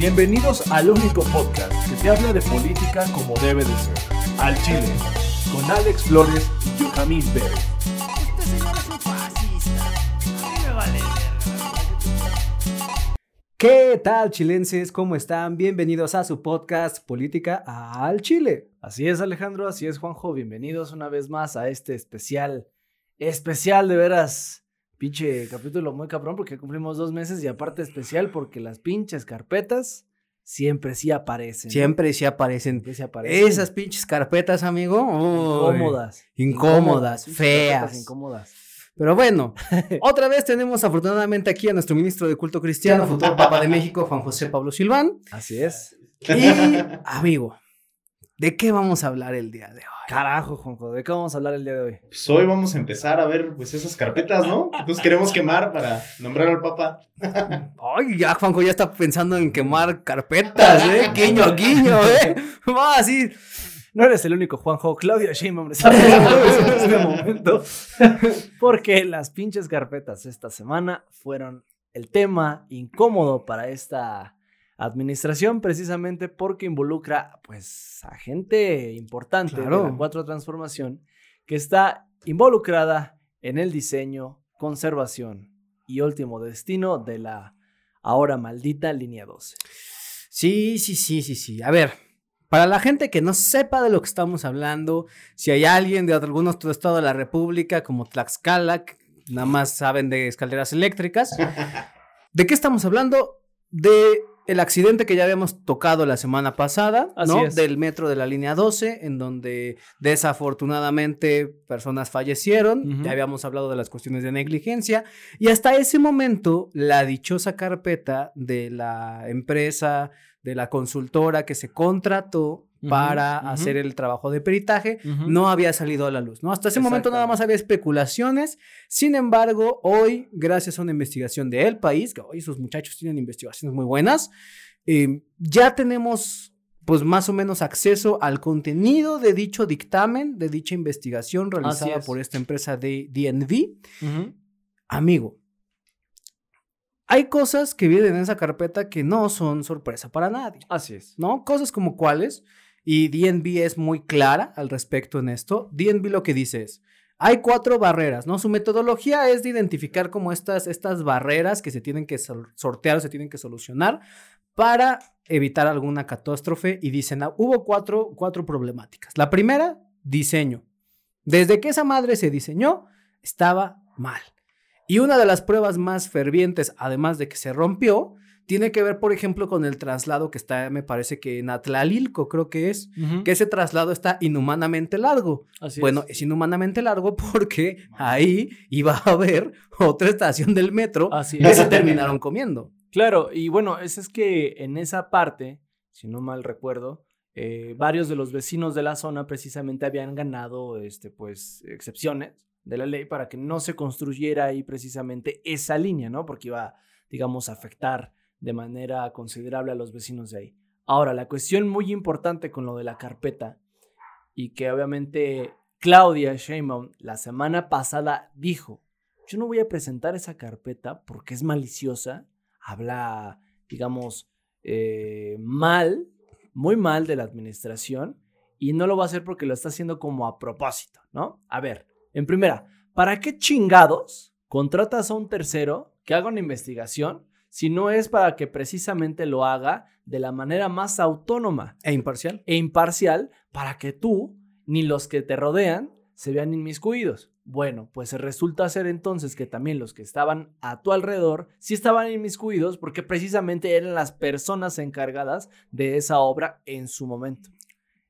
Bienvenidos al único podcast que te habla de política como debe de ser. Al Chile, con Alex Flores y Johamid Pérez. Este señor es un fascista. A mí me vale. ¿Qué tal, chilenses? ¿Cómo están? Bienvenidos a su podcast Política al Chile. Así es, Alejandro, así es, Juanjo. Bienvenidos una vez más a este especial, especial de veras. Pinche capítulo muy cabrón porque cumplimos dos meses y aparte especial porque las pinches carpetas siempre sí aparecen. Siempre sí aparecen. Siempre sí aparecen. Esas pinches carpetas, amigo. incómodas. Incómodas, feas. Incómodas. Pero bueno, otra vez tenemos afortunadamente aquí a nuestro ministro de culto cristiano, futuro Papa de México, Juan José Pablo Silván. Así es. Y, amigo, ¿de qué vamos a hablar el día de hoy? Carajo, Juanjo, ¿de qué vamos a hablar el día de hoy? Pues hoy vamos a empezar a ver pues esas carpetas, ¿no? Que Nos queremos quemar para nombrar al Papa. Ay, ya Juanjo ya está pensando en quemar carpetas, ¿eh? Guiño, guiño, ¿eh? Va así. No eres el único, Juanjo. Claudia Sheinbaum está en este momento. Porque las pinches carpetas esta semana fueron el tema incómodo para esta administración, precisamente porque involucra, pues, a gente importante de Claro. la Cuatro Transformación que está involucrada en el diseño, conservación y último destino de la ahora maldita línea 12. Sí, sí, sí, sí, sí. A ver, para la gente que no sepa de lo que estamos hablando, si hay alguien de algún otro estado de la República, como Tlaxcala, que nada más saben de escaleras eléctricas, ¿de qué estamos hablando? De el accidente que ya habíamos tocado la semana pasada, Así ¿no? es. Del metro de la línea 12, en donde desafortunadamente personas fallecieron. Ya habíamos hablado de las cuestiones de negligencia. Y hasta ese momento, la dichosa carpeta de la empresa, de la consultora que se contrató Para hacer el trabajo de peritaje, no había salido a la luz, ¿no? Hasta ese momento nada más había especulaciones. Sin embargo, hoy, gracias a una investigación de El País, que hoy sus muchachos tienen investigaciones muy buenas, eh, ya tenemos pues más o menos acceso al contenido de dicho dictamen, de dicha investigación realizada es. por esta empresa de DNV. Amigo, hay cosas que vienen en esa carpeta que no son sorpresa para nadie. Así es. ¿no? Cosas como cuáles, y DNB es muy clara al respecto en esto. DNB lo que dice es, hay cuatro barreras, ¿no? Su metodología es de identificar como estas, estas barreras que se tienen que sortear o se tienen que solucionar para evitar alguna catástrofe y dicen, ah, hubo cuatro, cuatro problemáticas. La primera, diseño. Desde que esa madre se diseñó, estaba mal. Y una de las pruebas más fervientes, además de que se rompió, tiene que ver, por ejemplo, con el traslado que está, me parece que en Atlalilco, creo que es, que ese traslado está inhumanamente largo. Así bueno, es. es inhumanamente largo porque ahí iba a haber otra estación del metro Así que es. se terminaron comiendo. Claro, y bueno, es, es que en esa parte, si no mal recuerdo, eh, varios de los vecinos de la zona precisamente habían ganado, este, pues, excepciones de la ley para que no se construyera ahí precisamente esa línea, ¿no? Porque iba, digamos, a afectar de manera considerable a los vecinos de ahí. Ahora, la cuestión muy importante con lo de la carpeta y que obviamente Claudia Sheinbaum la semana pasada dijo, yo no voy a presentar esa carpeta porque es maliciosa, habla, digamos, eh, mal, muy mal de la administración y no lo va a hacer porque lo está haciendo como a propósito, ¿no? A ver, en primera, ¿para qué chingados contratas a un tercero que haga una investigación si no es para que precisamente lo haga de la manera más autónoma E imparcial. e imparcial para que tú ni los que te rodean se vean inmiscuidos? Bueno, pues resulta ser entonces que también los que estaban a tu alrededor sí estaban inmiscuidos porque precisamente eran las personas encargadas de esa obra en su momento.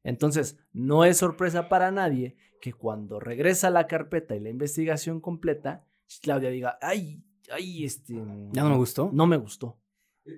Entonces, no es sorpresa para nadie que cuando regresa la carpeta y la investigación completa, Claudia diga, ay, ay, este... ¿Ya no me gustó? No me gustó.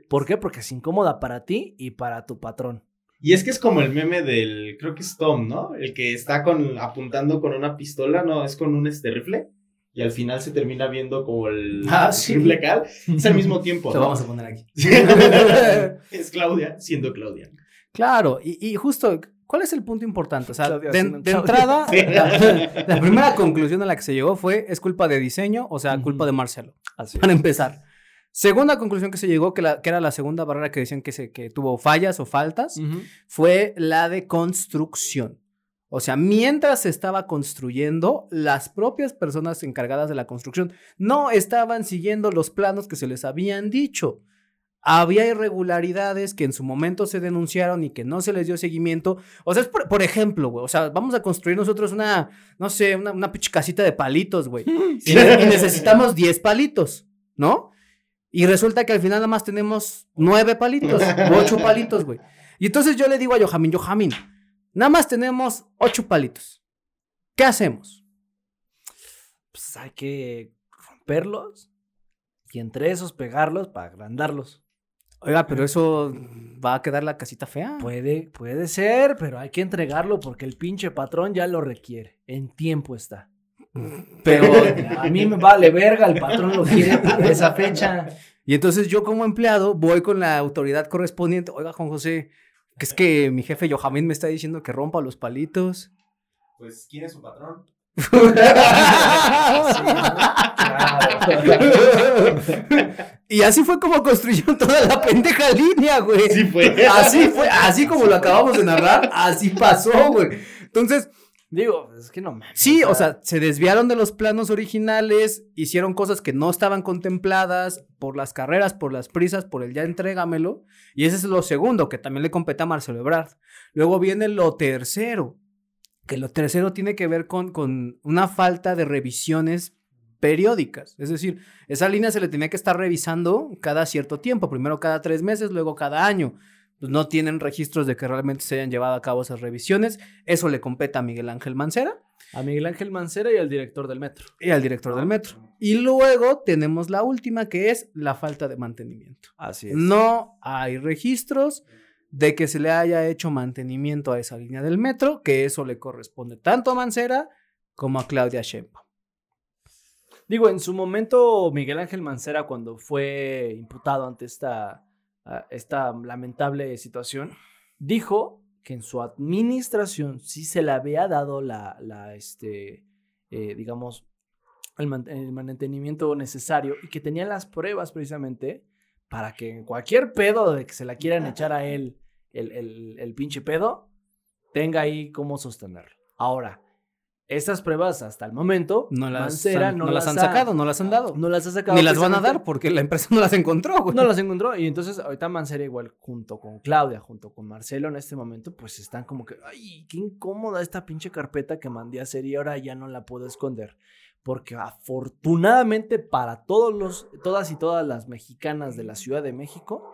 ¿Por qué? Porque es incómoda para ti y para tu patrón. Y es que es como el meme del, creo que es Tom, ¿no? El que está con, apuntando con una pistola, no, es con un este rifle. Y al final se termina viendo como el Ah, sí. rifle cal. Es al mismo tiempo. Lo ¿no? vamos a poner aquí. es Claudia siendo Claudia. Claro, y, y justo, ¿cuál es el punto importante? O sea, Claudia de, entrada, la, la primera conclusión a la que se llegó fue, es culpa de diseño, o sea, culpa de Marcelo, Así. para empezar. Segunda conclusión que se llegó, que, la- que era la segunda barrera que decían que, se, que tuvo fallas o faltas, fue la de construcción. O sea, mientras se estaba construyendo, las propias personas encargadas de la construcción no estaban siguiendo los planos que se les habían dicho. Había irregularidades que en su momento se denunciaron y que no se les dio seguimiento. O sea, es por, por ejemplo, güey, o sea, vamos a construir nosotros una, no sé, una, una casita de palitos, güey. Y, y necesitamos 10 palitos, ¿no? Y resulta que al final nada más tenemos 9 palitos, 8 palitos, güey. Y entonces yo le digo a Yohamin, Yohamin, nada más tenemos 8 palitos. ¿Qué hacemos? Pues hay que romperlos y entre esos pegarlos para agrandarlos. Oiga, pero eso va a quedar la casita fea. Puede, puede ser, pero hay que entregarlo porque el pinche patrón ya lo requiere. En tiempo está. pero A mí me vale verga, el patrón lo quiere para esa fecha. Y entonces yo como empleado voy con la autoridad correspondiente. Oiga, Juan José, que es que mi jefe Yohamin me está diciendo que rompa los palitos. Pues, ¿quién es su patrón? Y así fue como construyeron toda la pendeja línea, güey. Sí fue. Así fue, así como lo acabamos de narrar, así pasó, güey. Entonces, Digo, es que no mames. sí, o sea, se desviaron de los planos originales, hicieron cosas que no estaban contempladas por las carreras, por las prisas, por el ya entrégamelo. Y ese es lo segundo, que también le compete a Marcelo Ebrard. Luego viene lo tercero, que lo tercero tiene que ver con, con una falta de revisiones periódicas. Es decir, esa línea se le tenía que estar revisando cada cierto tiempo, primero cada tres meses, luego cada año. Pues no tienen registros de que realmente se hayan llevado a cabo esas revisiones. Eso le compete a Miguel Ángel Mancera A Miguel Ángel Mancera y al director del metro. y al director del metro. Y luego tenemos la última, que es la falta de mantenimiento. Así No hay registros de que se le haya hecho mantenimiento a esa línea del metro, que eso le corresponde tanto a Mancera como a Claudia Sheinbaum. Digo, en su momento, Miguel Ángel Mancera, cuando fue imputado ante esta, ah, esta lamentable situación, dijo que en su administración sí se le había dado la, este, eh, digamos, el mantenimiento necesario y que tenía las pruebas precisamente para que en cualquier pedo de que se la quieran echar a él el, el, el pinche pedo, tenga ahí cómo sostenerlo. Ahora, estas pruebas hasta el momento, No las, Mancera han, no las han sacado, no las han dado. no las ha sacado. Ni las van a dar porque la empresa no las encontró, güey. No las encontró. Y entonces ahorita Mancera igual junto con Claudia, junto con Marcelo en este momento, pues están como que, ay, qué incómoda esta pinche carpeta que mandé a hacer y ahora ya no la puedo esconder. Porque afortunadamente para todos los, todas y todas las mexicanas de la Ciudad de México,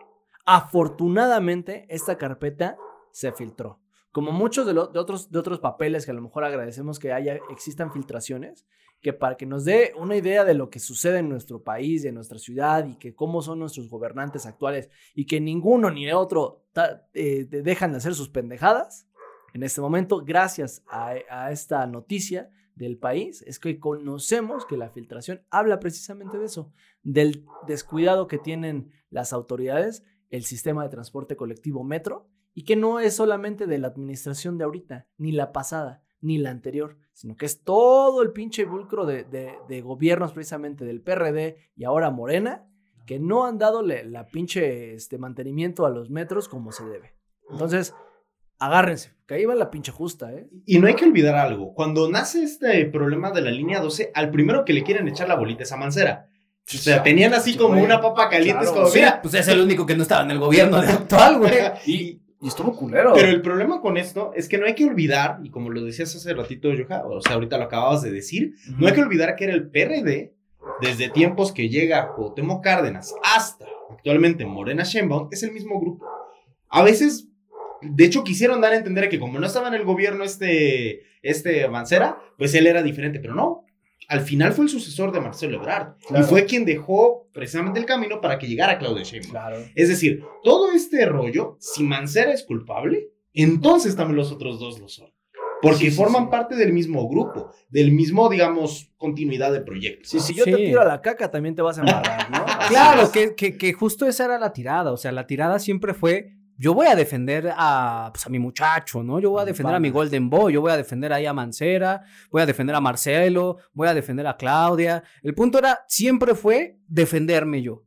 afortunadamente esta carpeta se filtró. Como muchos de, lo- de otros, de otros papeles que a lo mejor agradecemos que haya, existan filtraciones, que para que nos dé una idea de lo que sucede en nuestro país, en nuestra ciudad y que cómo son nuestros gobernantes actuales y que ninguno ni otro ta- eh, de- dejan de hacer sus pendejadas, en este momento, gracias a, a esta noticia del país, es que conocemos que la filtración habla precisamente de eso, del descuidado que tienen las autoridades, el sistema de transporte colectivo metro, y que no es solamente de la administración de ahorita, ni la pasada, ni la anterior, sino que es todo el pinche vulcro de, de- de gobiernos precisamente del PRD y ahora Morena, que no han dado la pinche este, mantenimiento a los metros como se debe. Entonces, agárrense, que ahí va la pinche justa, ¿eh? Y no hay que olvidar algo. Cuando nace este problema de la línea 12, al primero que le quieren echar la bolita es a Mancera. O sea, tenían así como Güey, una papa caliente. es claro, como, sí. mira. Pues es el único que no estaba en el gobierno de actual, güey. Y, y estuvo culero. Pero el problema con esto es que no hay que olvidar, y como lo decías hace ratito, Joja, o sea, ahorita lo acababas de decir, no hay que olvidar que era el PRD, desde tiempos que llega Cuauhtémoc Cárdenas hasta actualmente Morena Sheinbaum, es el mismo grupo. A veces, de hecho, quisieron dar a entender que como no estaba en el gobierno este, este Mancera, pues él era diferente, pero no. Al final fue el sucesor de Marcelo Ebrard. Claro. Y fue quien dejó precisamente el camino para que llegara Claudia Sheinbaum. Claro. Es decir, todo este rollo, si Mancera es culpable, entonces también los otros dos lo son. Porque Sí, sí, forman sí. parte del mismo grupo, del mismo, digamos, continuidad de proyectos. Sí, si yo te tiro a la caca, también te vas a embarrar, ¿no? Claro, que, que, que justo esa era la tirada. O sea, la tirada siempre fue. Yo voy a defender a, pues, a mi muchacho, ¿no? Yo voy a defender a mi. Golden Boy, yo voy a defender ahí a Mancera, voy a defender a Marcelo, voy a defender a Claudia. El punto era, siempre fue defenderme yo.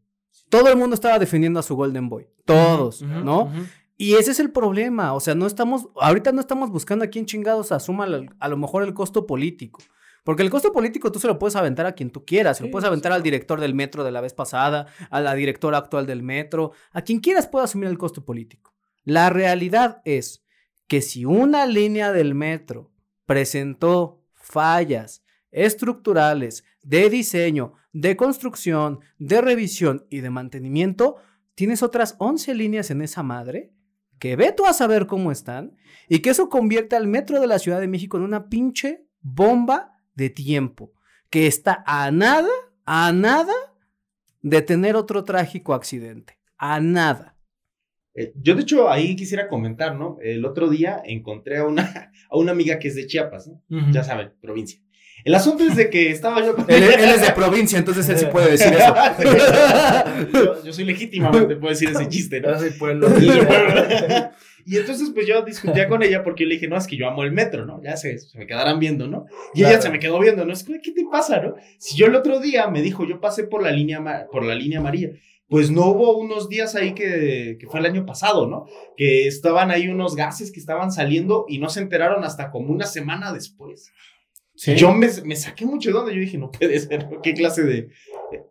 Todo el mundo estaba defendiendo a su Golden Boy. Todos, ¿no? Y ese es el problema, o sea, no estamos, ahorita no estamos buscando a quién chingados asuma a lo mejor el costo político. Porque el costo político tú se lo puedes aventar a quien tú quieras, se lo puedes aventar al director del metro de la vez pasada, a la directora actual del metro, a quien quieras puede asumir el costo político. La realidad es que si una línea del metro presentó fallas estructurales de diseño, de construcción, de revisión y de mantenimiento, tienes otras 11 líneas en esa madre que ve tú a saber cómo están y que eso convierte al metro de la Ciudad de México en una pinche bomba de tiempo que está a nada, a nada de tener otro trágico accidente. A nada. Eh, yo, de hecho, ahí quisiera comentar, ¿no? El otro día encontré a una, a una amiga que es de Chiapas, ¿no? Ya saben, provincia. El asunto es de que estaba yo con Él, él es de provincia, entonces él sí puede decir eso. yo, yo soy legítimamente, puedo decir ese chiste, ¿no? Yo soy pueblo. Y entonces, pues yo discutía con ella porque yo le dije, no, es que yo amo el metro, ¿no? Ya se, se me quedarán viendo, ¿no? Y ella Claro. se me quedó viendo, ¿no? Es que, ¿qué te pasa, no? Si yo el otro día me dijo, yo pasé por la línea, por la línea amarilla, pues no hubo unos días ahí que, que fue el año pasado, ¿no? Que estaban ahí unos gases que estaban saliendo y no se enteraron hasta como una semana después. Yo me, me saqué mucho de onda, yo dije, no puede ser. ¿qué clase de...?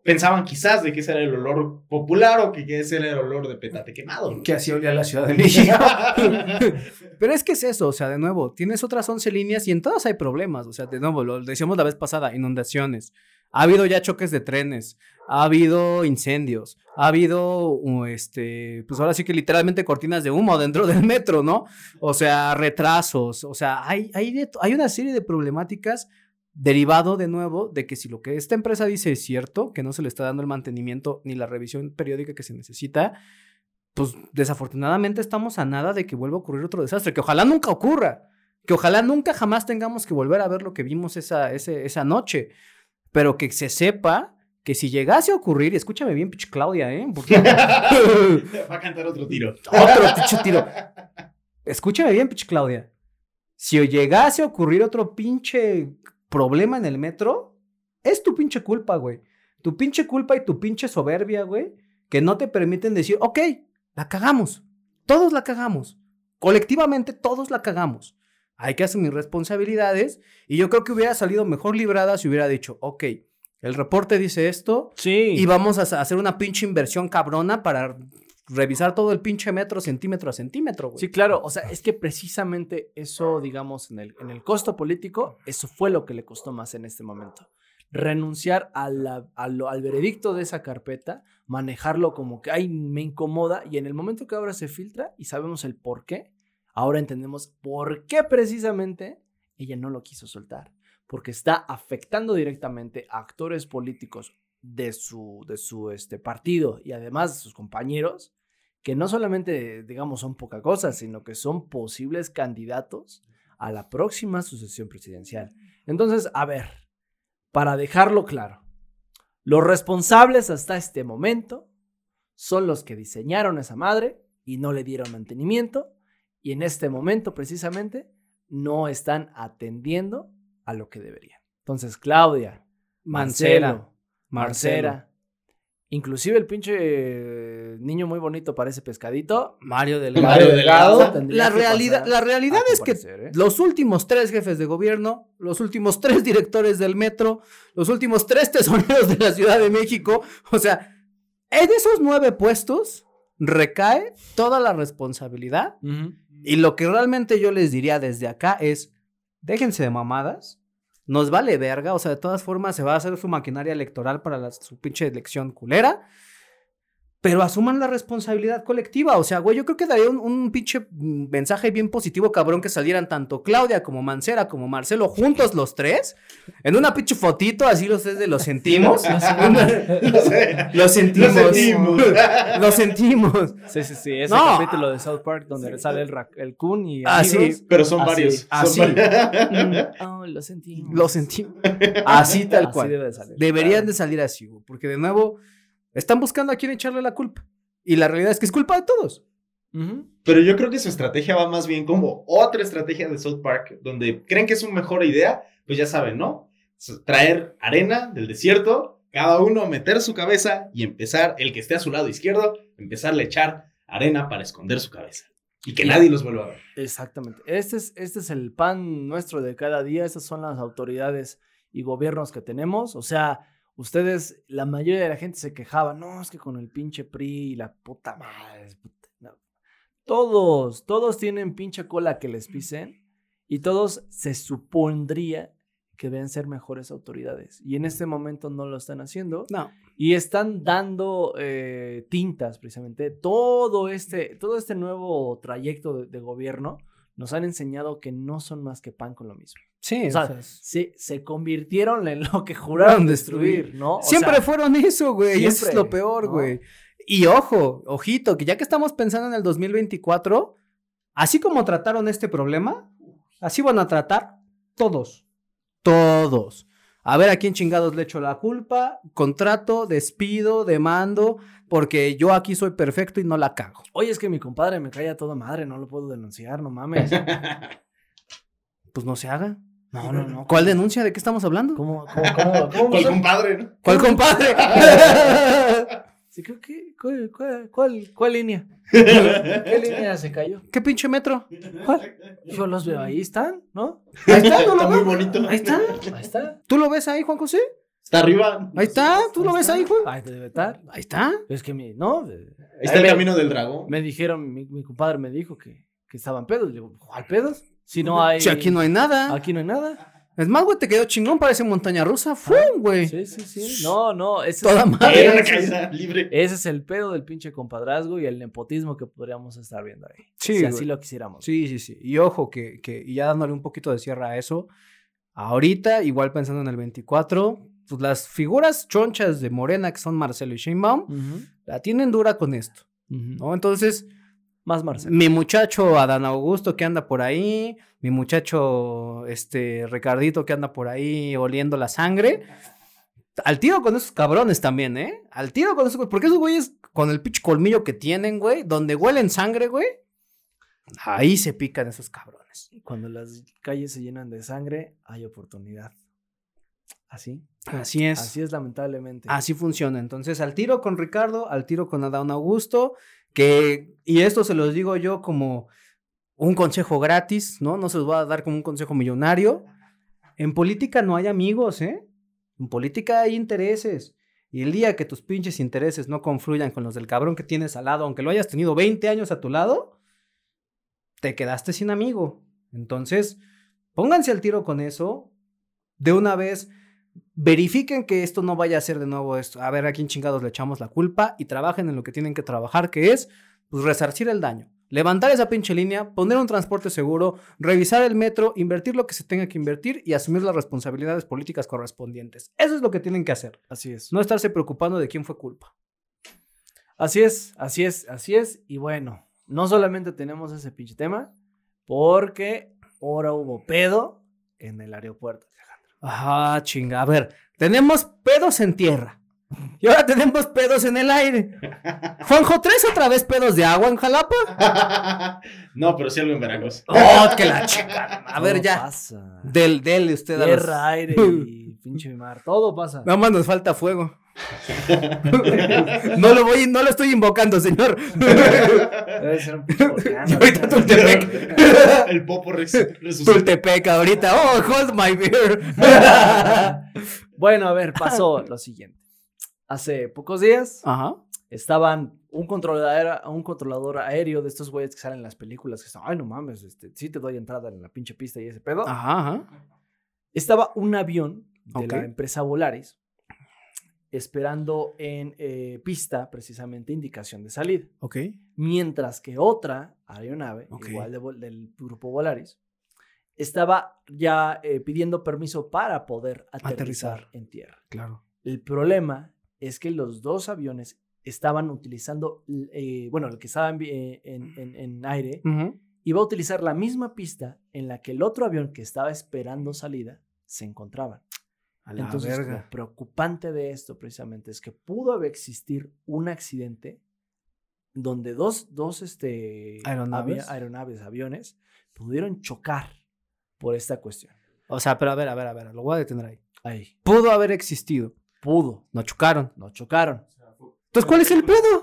Pensaban quizás de que ese era el olor popular o que ese era el olor de petate quemado, ¿no? Que así olía la Ciudad de México. Pero es que es eso, o sea, de nuevo, tienes otras 11 líneas y en todas hay problemas. O sea, de nuevo, lo decíamos la vez pasada, inundaciones. Ha habido ya choques de trenes, ha habido incendios, ha habido, este, pues ahora sí que literalmente cortinas de humo dentro del metro, ¿no? O sea, retrasos, o sea, hay, hay, de- hay una serie de problemáticas derivado de nuevo de que si lo que esta empresa dice es cierto, que no se le está dando el mantenimiento ni la revisión periódica que se necesita, pues desafortunadamente estamos a nada de que vuelva a ocurrir otro desastre, que ojalá nunca ocurra, que ojalá nunca jamás tengamos que volver a ver lo que vimos esa, ese- esa noche, pero que se sepa que si llegase a ocurrir, y escúchame bien, pinche Claudia, ¿eh? Porque- Va a cantar otro tiro. otro pinche tiro. Escúchame bien, pinche Claudia. Si llegase a ocurrir otro pinche problema en el metro, es tu pinche culpa, güey. Tu pinche culpa y tu pinche soberbia, güey, que no te permiten decir, ok, la cagamos. Todos la cagamos. Colectivamente todos la cagamos. Hay que asumir responsabilidades y yo creo que hubiera salido mejor librada si hubiera dicho, ok, el reporte dice esto, Sí. y vamos a hacer una pinche inversión cabrona para revisar todo el pinche metro centímetro a centímetro, güey. Sí, claro. O sea, es que precisamente eso, digamos, en el, en el costo político, eso fue lo que le costó más en este momento. Renunciar al veredicto de esa carpeta, manejarlo como que, ay, me incomoda, y en el momento que ahora se filtra y sabemos el por qué, ahora entendemos por qué precisamente ella no lo quiso soltar. Porque está afectando directamente a actores políticos de su, de su este, partido y además de sus compañeros, que no solamente, digamos, son poca cosa, sino que son posibles candidatos a la próxima sucesión presidencial. Entonces, a ver, para dejarlo claro, los responsables hasta este momento son los que diseñaron esa madre y no le dieron mantenimiento y en este momento precisamente no están atendiendo a lo que deberían. Entonces, Claudia, Mancera, Marcelo, Marcera, inclusive el pinche niño muy bonito parece pescadito. Mario Delgado. Mario Delgado. La realidad, la realidad es que ¿eh? los últimos tres jefes de gobierno, los últimos tres directores del metro, los últimos tres tesoreros de la Ciudad de México, o sea, en esos nueve puestos recae toda la responsabilidad. Y lo que realmente yo les diría desde acá es, déjense de mamadas, nos vale verga, o sea, de todas formas se va a hacer su maquinaria electoral para la- su pinche elección culera. Pero asuman la responsabilidad colectiva. O sea, güey, yo creo que daría un, un pinche mensaje bien positivo, cabrón, que salieran tanto Claudia como Mancera como Marcelo juntos los tres, en una pinche fotito, así los tres de los sentimos. No sé. Lo sentimos. Lo sentimos. Lo sentimos. Sí, sí, sí. Ese No. capítulo de South Park donde sale el, el Kun y. Ah, sí. Pero son Así, varios. son así. varios. Oh, lo sentimos. Lo sentimos. Así tal Así cual. debe de salir. Deberían de salir así, güey, porque de nuevo están buscando a quién echarle la culpa. Y la realidad es que es culpa de todos. Pero yo creo que su estrategia va más bien como otra estrategia de South Park, donde creen que es una mejor idea, pues ya saben, ¿no? Traer arena del desierto, cada uno meter su cabeza y empezar, el que esté a su lado izquierdo, empezarle a echar arena para esconder su cabeza. Y que nadie los vuelva a ver. Exactamente. Este es, este es el pan nuestro de cada día. Estas son las autoridades y gobiernos que tenemos. O sea, ustedes, la mayoría de la gente se quejaba, no, es que con el pinche PRI y la puta madre. es puta-". No. Todos, todos tienen pinche cola que les pisen y todos se supondría que deben ser mejores autoridades. Y en este momento no lo están haciendo. No. Y están dando eh, tintas, precisamente. Todo este, todo este nuevo trayecto de, de gobierno nos han enseñado que no son más que pan con lo mismo. Sí, O sea, o sea, se, se convirtieron en lo que juraron destruir, ¿no? O siempre sea, fueron eso, güey. y Eso es lo peor, ¿no? güey. Y ojo, ojito, que ya que estamos pensando en el 2024, así como trataron este problema, así van a tratar todos. Todos. A ver a quién chingados le echo la culpa, contrato, despido, demando, porque yo aquí soy perfecto y no la cago. Oye, es que mi compadre me cae a toda madre, no lo puedo denunciar, no mames. Pues no se haga. No, no, no. ¿Cuál denuncia? ¿De qué estamos hablando? ¿Cómo, cómo, cómo, cómo son? compadre, ¿no? ¿Cuál compadre? Sí, creo que, ¿cuál, cuál, cuál, cuál línea? ¿Qué línea se cayó? ¿Qué pinche metro? ¿Cuál? Yo los veo, ahí están, ¿no? Ahí está, ¿no lo Está muy bonito. Ahí está. Ahí está. ¿Tú lo ves ahí, Juan José? Está arriba. Ahí está, ¿tú lo ves ahí, Juan? Ahí debe estar. Ahí está. Es que mi, no. Ahí está el me- camino del dragón. Me dijeron, mi, mi compadre me dijo que, que estaban pedos. Le digo, ¿cuál pedos? Si no hay. Si aquí no hay nada. Aquí no hay nada. Es más, güey, te quedó chingón, parece montaña rusa. ¡Fum, güey! Sí, sí, sí. No, no. Ese Toda es, madre. Era una caída libre. ese es el pedo del pinche compadrazgo y el nepotismo que podríamos estar viendo ahí. Sí, si güey. así lo quisiéramos. Sí, sí, sí. Y ojo, que, que y ya dándole un poquito de cierre a eso, ahorita, igual pensando en el 24, pues las figuras chonchas de Morena, que son Marcelo y Sheinbaum, la tienen dura con esto. ¿no? Entonces, Más Marcelo. mi muchacho Adán Augusto que anda por ahí, mi muchacho este Ricardito que anda por ahí oliendo la sangre. Al tiro con esos cabrones también, ¿eh? Al tiro con esos. Porque esos güeyes, con el pinche colmillo que tienen, güey, donde huelen sangre, güey, ahí se pican esos cabrones. Cuando las calles se llenan de sangre, hay oportunidad. Así. Así es. Así es, lamentablemente. Así funciona. Entonces, al tiro con Ricardo, al tiro con Adán Augusto, que, y esto se los digo yo como un consejo gratis, ¿no? No se los voy a dar como un consejo millonario. En política no hay amigos, ¿eh? En política hay intereses. Y el día que tus pinches intereses no confluyan con los del cabrón que tienes al lado, aunque lo hayas tenido 20 años a tu lado, te quedaste sin amigo. Entonces, pónganse al tiro con eso. De una vez, verifiquen que esto no vaya a ser de nuevo esto. A ver a quién chingados le echamos la culpa y trabajen en lo que tienen que trabajar, que es pues, resarcir el daño. Levantar esa pinche línea, poner un transporte seguro, revisar el metro, invertir lo que se tenga que invertir y asumir las responsabilidades políticas correspondientes. Eso es lo que tienen que hacer. Así es. No estarse preocupando de quién fue culpa. Así es, así es, así es. Y bueno, no solamente tenemos ese pinche tema, porque ahora hubo pedo en el aeropuerto. Ah, chinga. A ver, tenemos pedos en tierra. Y ahora tenemos pedos en el aire. Juanjo, ¿tres otra vez pedos de agua en Jalapa? no, pero sí algo en Veracruz. ¡Oh, que la chica! A ver, ya. Pasa. Del, dele usted a los- Tierra, aire y pinche mar. Todo pasa. Nada más nos falta fuego. No lo voy, no lo estoy invocando, señor. Debe ser un. Ahorita Tultepec. el popo resucitó. Tultepec ahorita. Oh, hold my beer. Bueno, a ver, pasó lo siguiente. Hace pocos días Ajá. estaban un controlador, un controlador aéreo de estos güeyes que salen en las películas que están, ay, no mames, este, sí te doy entrada en la pinche pista y ese pedo. Ajá, ajá. Estaba un avión de la empresa Volaris esperando en eh, pista, precisamente indicación de salida. Ok. Mientras que otra aeronave, igual de del grupo Volaris, estaba ya eh, pidiendo permiso para poder aterrizar, Aterrizar. en tierra. Claro. El problema es que los dos aviones estaban utilizando, eh, bueno, el que estaba en, en- en- en aire, iba a utilizar la misma pista en la que el otro avión que estaba esperando salida se encontraba. A la Entonces, verga. lo preocupante de esto precisamente es que pudo haber existir un accidente donde dos, dos este, Aeronaves. aeronaves, aviones, pudieron chocar por esta cuestión. O sea, pero a ver, a ver, a ver, lo voy a detener ahí. Ahí, Pudo haber existido. pudo, No chocaron. no chocaron. Entonces, ¿cuál es el pedo?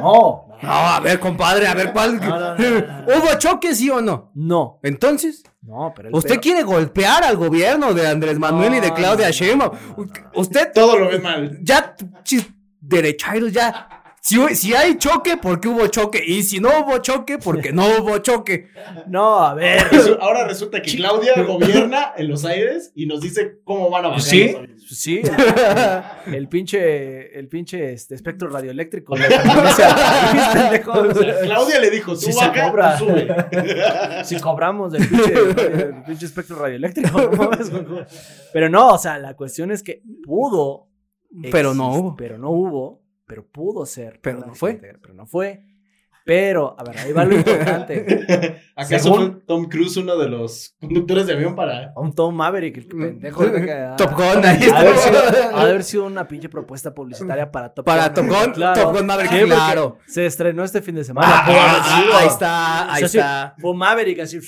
No, No, a ver, compadre, a ver, ¿cuál? No, no, no, no, no. ¿Hubo choque, sí o no? no, Entonces, no, pero usted pedo- quiere golpear al gobierno de Andrés Manuel y de Claudia no, Sheinbaum. no, no, no. Usted Todo lo ves mal. ya, chis, derechairos, ya. Si, si hay choque, ¿por qué hubo choque? Y si no hubo choque, ¿por qué no hubo choque? No, a ver. Resu- Ahora resulta que Claudia gobierna en los aires y nos dice cómo van a bajar Sí, los sí. El, el pinche, el pinche este, espectro radioeléctrico. le o sea, Claudia le dijo, tú Si se baja, cobra. tú sube. si cobramos del pinche, del pinche espectro radioeléctrico. no. Pero no, o sea, la cuestión es que pudo. Pero no hubo. Pero no hubo. Pero pudo ser. Pero no fue. Pero no fue. Pero, a ver, ahí va lo importante. ¿Acaso Según- fue Tom Cruise uno de los conductores de avión para...? Un Tom Maverick, el pendejo. de que- ah, Top Gun, ahí Ha de haber sido, está. ha de haber sido una pinche propuesta publicitaria para Top Para Gun. Top Gun, Claro. Top Gun Maverick, porque claro. Se estrenó este fin de semana. Ah, ah, ahí está, ahí O sea, sí, está. Fue Maverick así.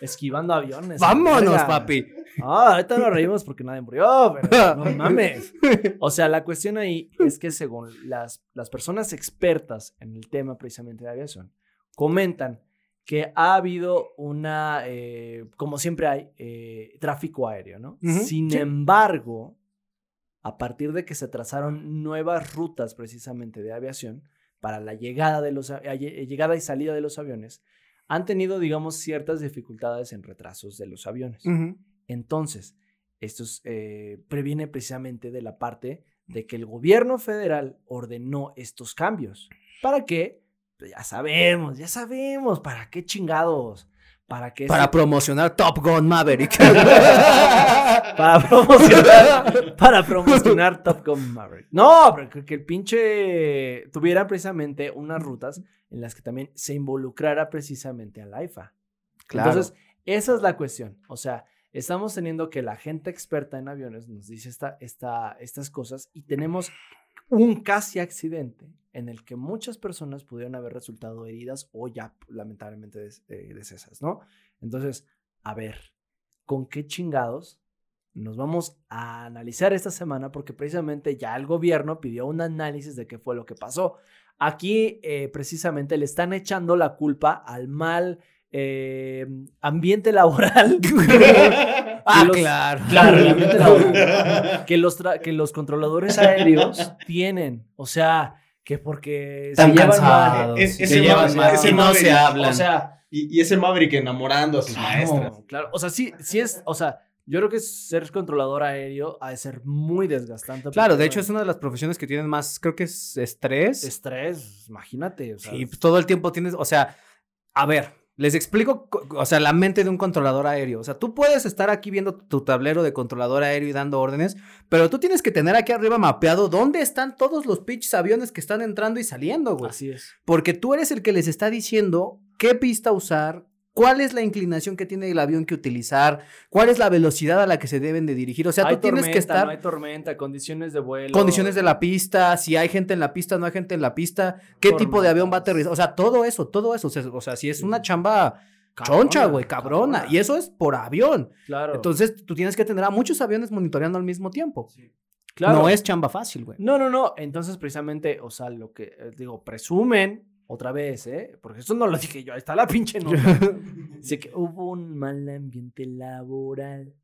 esquivando aviones. Vámonos, papi. Ah, ahorita nos reímos porque nadie murió, pero no mames. O sea, la cuestión ahí es que según las, las personas expertas en el tema precisamente de aviación, comentan que ha habido una, eh, como siempre hay, eh, tráfico aéreo, ¿no? Ujú, Sin sí. embargo, a partir de que se trazaron nuevas rutas precisamente de aviación para la llegada, de los, a- lle- llegada y salida de los aviones, han tenido, digamos, ciertas dificultades en retrasos de los aviones. Ujú. Entonces, esto es, eh, previene precisamente de la parte de que el gobierno federal ordenó estos cambios. ¿Para qué? Pues ya sabemos, ya sabemos. ¿Para qué chingados? ¿Para qué? Para promocionar Top Gun Maverick. para promocionar, para promocionar Top Gun Maverick. No, pero que, el pinche tuviera precisamente unas rutas en las que también se involucrara precisamente al AIFA. Claro. Entonces, esa es la cuestión. O sea, estamos teniendo que la gente experta en aviones nos dice esta, esta, estas cosas y tenemos un casi accidente en el que muchas personas pudieron haber resultado heridas o ya lamentablemente des- eh, decesas, ¿no? Entonces, a ver, ¿con qué chingados nos vamos a analizar esta semana? Porque precisamente ya el gobierno pidió un análisis de qué fue lo que pasó. Aquí eh, precisamente le están echando la culpa al mal eh, ambiente laboral. ah, los- claro. Claro, el ambiente laboral. que, los que los controladores aéreos tienen. O sea, que porque Están llevan mal-. Es- se llevan mal, ese y no se hablan. O sea, Y, y ese Maverick enamorando a sus maestras. no, claro. O sea, sí, sí es, o sea, yo creo que ser controlador aéreo ha de ser muy desgastante. Claro, de hecho es una de las profesiones que tienen más, creo que es estrés. estrés, imagínate. O sea, Sí, pues, todo el tiempo tienes, o sea, a ver, les explico, co- o sea, la mente de un controlador aéreo. O sea, tú puedes estar aquí viendo tu tablero de controlador aéreo y dando órdenes, pero tú tienes que tener aquí arriba mapeado dónde están todos los pinches aviones que están entrando y saliendo, güey. así es. Porque tú eres el que les está diciendo qué pista usar, cuál es la inclinación que tiene el avión que utilizar, cuál es la velocidad a la que se deben de dirigir. O sea, hay tú tienes que estar No hay tormenta, condiciones de vuelo. condiciones de la pista, si hay gente en la pista, no hay gente en la pista, qué tipo de avión va a aterrizar, o sea, todo eso, todo eso, o sea, o sea, si es una chamba choncha, güey, cabrona, y eso es por avión. Claro. Entonces, tú tienes que tener a muchos aviones monitoreando al mismo tiempo. claro. No es chamba fácil, güey. No, no, no. Entonces, precisamente, o sea, lo que eh, digo, presumen otra vez, ¿eh? Porque esto no lo dije yo, ahí está la pinche nota. Dice que hubo un mal ambiente laboral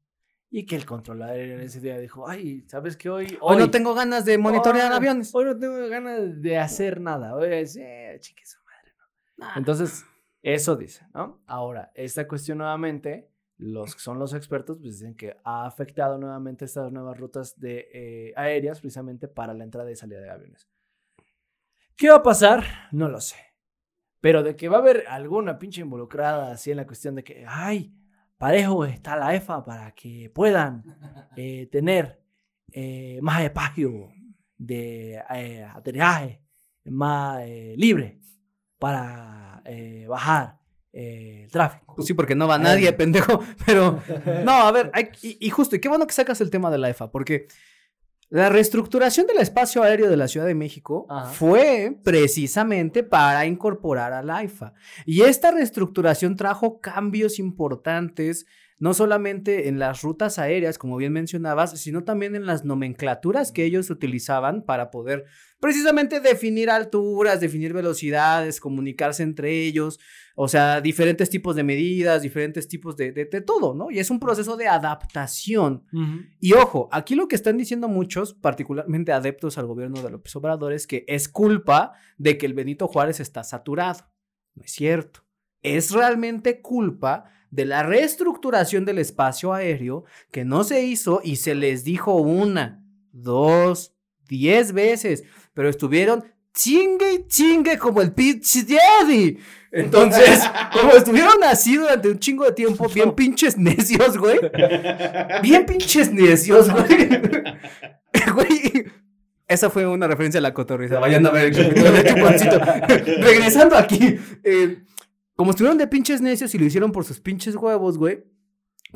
y que el controlador en ese día dijo, ay, ¿sabes qué? Hoy, Hoy no tengo ganas de monitorear hoy- aviones. Hoy no tengo ganas de hacer nada. Hoy es, eh, chingue su madre, ¿no? Entonces, eso dice, ¿no? Ahora, esta cuestión nuevamente los que son los expertos pues dicen que ha afectado nuevamente estas nuevas rutas de, eh, aéreas precisamente para la entrada y salida de aviones. ¿Qué va a pasar? No lo sé. Pero de que va a haber alguna pinche involucrada así en la cuestión de que, ay, parejo está la EFA para que puedan eh, tener eh, más espacio de eh, aterrizaje más eh, libre para bajar el tráfico. Pues sí, porque no va nadie, pendejo. Pero, no, a ver, hay- y, y justo, y qué bueno que sacas el tema de la EFA, porque la reestructuración del espacio aéreo de la Ciudad de México Ajá. fue precisamente para incorporar a la IFA. Y esta reestructuración trajo cambios importantes, no solamente en las rutas aéreas, como bien mencionabas, sino también en las nomenclaturas que ellos utilizaban para poder precisamente definir alturas, definir velocidades, comunicarse entre ellos, o sea, diferentes tipos de medidas, diferentes tipos de, de, de todo, ¿no? Y es un proceso de adaptación. Y ojo, aquí lo que están diciendo muchos, particularmente adeptos al gobierno de López Obrador, es que es culpa de que el Benito Juárez está saturado. No es cierto. Es realmente culpa de la reestructuración del espacio aéreo que no se hizo y se les dijo una, dos, diez veces, pero estuvieron chingue y chingue como el pitch daddy. Entonces, como estuvieron así durante un chingo de tiempo, bien pinches necios, güey. Bien pinches necios, güey. Güey. Esa fue una referencia a la cotorriza. Vayan a ver el capítulo de Chuponcito. Regresando aquí. eh, como estuvieron de pinches necios y lo hicieron por sus pinches huevos, güey,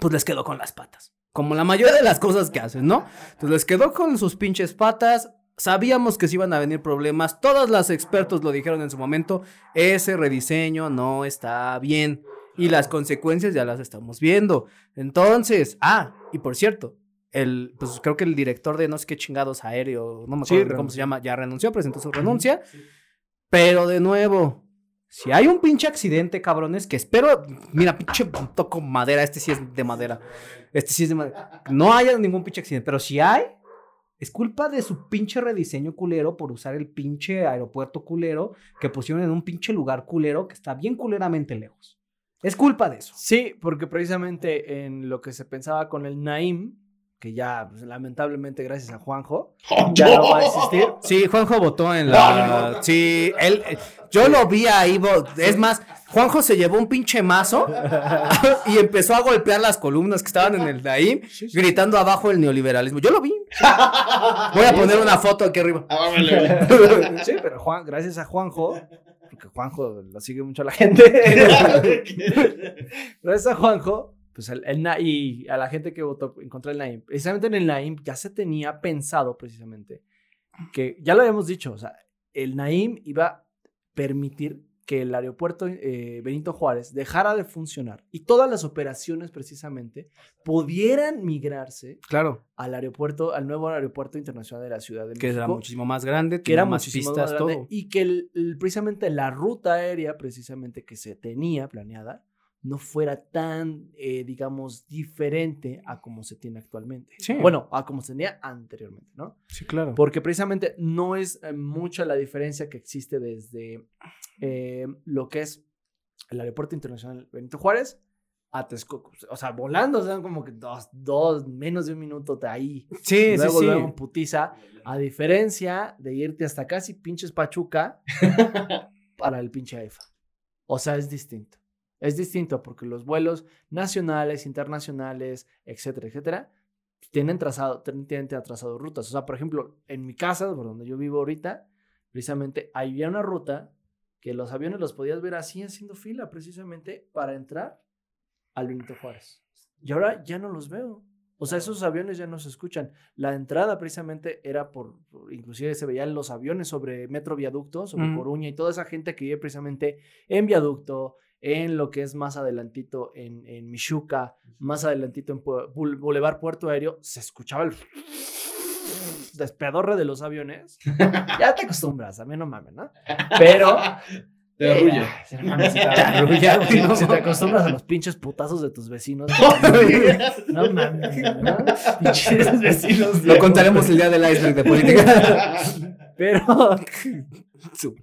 pues les quedó con las patas. Como la mayoría de las cosas que hacen, ¿no? Entonces les quedó con sus pinches patas. Sabíamos que se iban a venir problemas. Todos los expertos lo dijeron en su momento. Ese rediseño no está bien. Y las consecuencias ya las estamos viendo. Entonces, ah, y por cierto, el, pues creo que el director de no sé qué chingados aéreo, no me Sí, acuerdo cómo renunció. se llama, ya renunció, presentó su renuncia. Pero de nuevo, si hay un pinche accidente, cabrones, que espero, mira, pinche toco madera, este sí es de madera. Este sí es de madera. No haya ningún pinche accidente, pero si hay, es culpa de su pinche rediseño culero por usar el pinche aeropuerto culero que pusieron en un pinche lugar culero que está bien culeramente lejos. Es culpa de eso. Sí, porque precisamente en lo que se pensaba con el Naim, que ya pues, lamentablemente gracias a Juanjo, ya no va a existir. Sí, Juanjo votó en la. Sí, él. eh, Yo lo vi ahí. Es más, Juanjo se llevó un pinche mazo y empezó a golpear las columnas que estaban en el Daim, gritando abajo el neoliberalismo. Yo lo vi. Voy a poner una foto aquí arriba. Ah. Sí, pero Juan, gracias a Juanjo, porque Juanjo lo sigue mucho la gente. gracias a Juanjo, pues el, el y a la gente que votó en contra del Naim. Precisamente en el Naim ya se tenía pensado precisamente que, ya lo habíamos dicho, o sea, el Naim iba a permitir que el aeropuerto eh, Benito Juárez dejara de funcionar y todas las operaciones precisamente pudieran migrarse Claro, al aeropuerto, al nuevo aeropuerto internacional de la Ciudad de que México era muchísimo más grande, que era más muchísimo pistas, más grande, todo. y que el- el- precisamente la ruta aérea precisamente que se tenía planeada no fuera tan, eh, digamos, diferente a como se tiene actualmente. Sí. Bueno, a como se tenía anteriormente, ¿no? Sí, claro. Porque precisamente no es eh, mucha la diferencia que existe desde eh, lo que es el Aeropuerto Internacional Benito Juárez a Texcoco. O sea, volando, o sea, como que dos, dos, menos de un minuto de ahí. Sí, luego, sí, sí. luego putiza. A diferencia de irte hasta casi pinches Pachuca para el pinche AIFA. O sea, es distinto. Es distinto porque los vuelos nacionales, internacionales, etcétera, etcétera, tienen trazado, tienen, trazado rutas. O sea, por ejemplo, en mi casa, por donde yo vivo ahorita, precisamente había una ruta que los aviones los podías ver así haciendo fila precisamente para entrar al Benito Juárez. Y ahora ya no los veo. O sea, esos aviones ya no se escuchan. La entrada precisamente era por, por- inclusive se veían los aviones sobre Metro Viaducto, sobre. Coruña y toda esa gente que vive precisamente en Viaducto, en lo que es más adelantito en, en Michuca, más adelantito en Boulevard Puerto Aéreo, se escuchaba el despedorre de los aviones. ya te acostumbras, a mí no mames, ¿no? Pero... Te arrulla. Eh, no mames, te arrulla, güey, ¿no? Si te acostumbras a los pinches putazos de tus vecinos. No mames, ¿no? Pinches vecinos. Lo contaremos el día del iceberg de política. Pero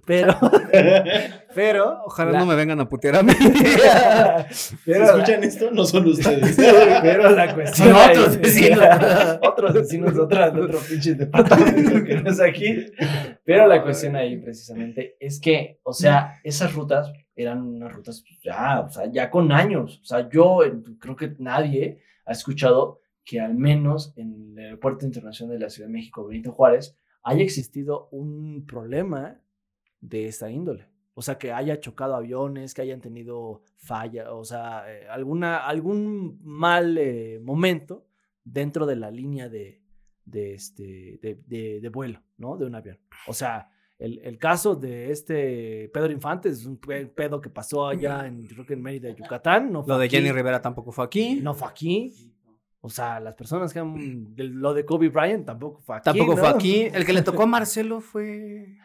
Pero, pero, Ojalá la- no me vengan a putear a mí. ¿Si pero, escuchan esto? No son ustedes. pero la cuestión. Son otros vecinos. otros vecinos de otra- de otro pinche departamento que no es aquí. Pero la cuestión ahí, precisamente, es que, o sea, esas rutas eran unas rutas ya, o sea, ya con años. O sea, yo creo que nadie ha escuchado que al menos en el aeropuerto internacional de la Ciudad de México, Benito Juárez, haya existido un problema de esta índole. O sea, que haya chocado aviones, que hayan tenido falla, o sea, eh, alguna, algún mal eh, momento dentro de la línea de, de, este, de, de- de vuelo, ¿no? De un avión. O sea, el, el caso de este Pedro Infante es un pe- pedo que pasó allá en, creo que en Mérida, Yucatán. No fue Lo de aquí. Jenny Rivera tampoco fue aquí. No fue aquí. O sea, las personas que han... lo de Kobe Bryant tampoco fue aquí. Tampoco fue aquí. El que le tocó a Marcelo fue.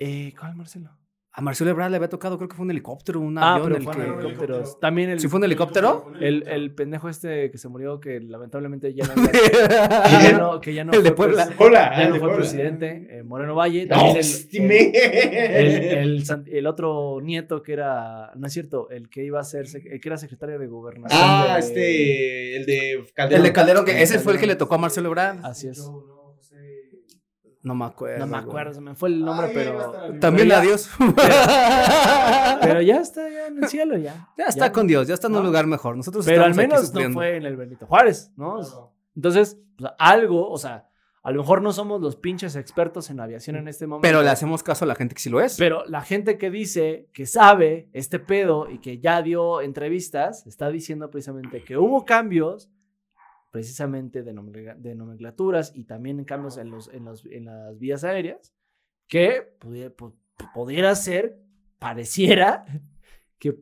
Eh, ¿Cuál, Marcelo? A Marcelo Ebrard le había tocado, creo que fue un helicóptero, un Ah, avión. pero el fue que... helicópteros. También el... ¿Sí fue un helicóptero? El, el pendejo este que se murió, que lamentablemente ya no, que ya no, que ya no El de fue Puebla. presi- Hola. ya el no de fue Puebla. presidente, eh, Moreno Valle. No, También el, estime. el, el el otro nieto que era, no es cierto, el que iba a ser, el que era secretario de gobernación. Ah, de- este. El de El Calderón. de Calderón, que ese fue el que le tocó a Marcelo Ebrard. Así es. No me acuerdo. No me acuerdo, se me fue el nombre, Ay, pero. También pero ya- adiós. Pero ya está ya en el cielo, ya. Ya está con Dios, ya está en un lugar mejor. Nosotros Pero al menos no fue en el Benito Juárez, ¿no? Entonces, pues, algo, o sea, a lo mejor no somos los pinches expertos en aviación en este momento. Pero le hacemos caso a la gente que sí lo es. Pero la gente que dice que sabe este pedo y que ya dio entrevistas, está diciendo precisamente que hubo cambios, precisamente de, nomencla- de nomenclaturas y también en cambios en, los, en, los- en las vías aéreas, que pudiera, pu- pudiera ser, pareciera que,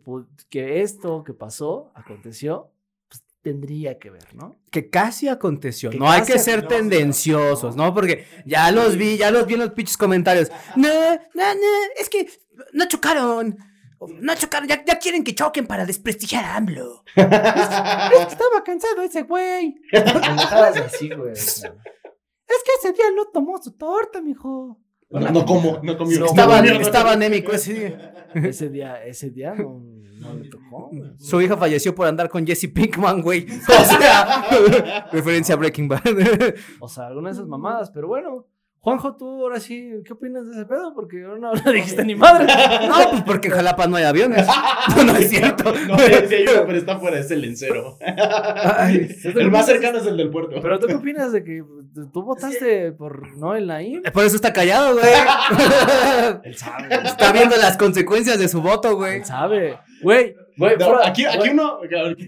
que esto que pasó, aconteció, pues, tendría que ver, ¿no? que casi aconteció. Que no hay que ser tendenciosos, ¿no? Porque ya los vi, ya los vi en los pinches comentarios. No, no, no, es que no chocaron. No chocaron, ya, ya quieren que choquen para desprestigiar a AMLO. Estaba cansado ese güey. así, güey. Es que ese día no tomó su torta, mijo. No, no como, no comió. Estaba, No estaba anémico ese día. Ese día, ese día no, no le tocó. güey. Su hija falleció por andar con Jesse Pinkman, güey. O sea, referencia a Breaking Bad. O sea, alguna de esas mamadas, pero bueno. Juanjo, tú ahora sí, ¿qué opinas de ese pedo? Porque ahora no, no dijiste ni madre. No, pues porque en Jalapa no hay aviones. No, no es cierto. No, sí, sí hay uno, pero está fuera, es el lencero. Ay, El más cercano es el del puerto. Pero tú qué opinas de que tú votaste por no el Naim? por eso está callado, güey. Él sabe. Está viendo las consecuencias de su voto, güey. Él sabe. Güey, güey, No, fuera- aquí, aquí güey, uno.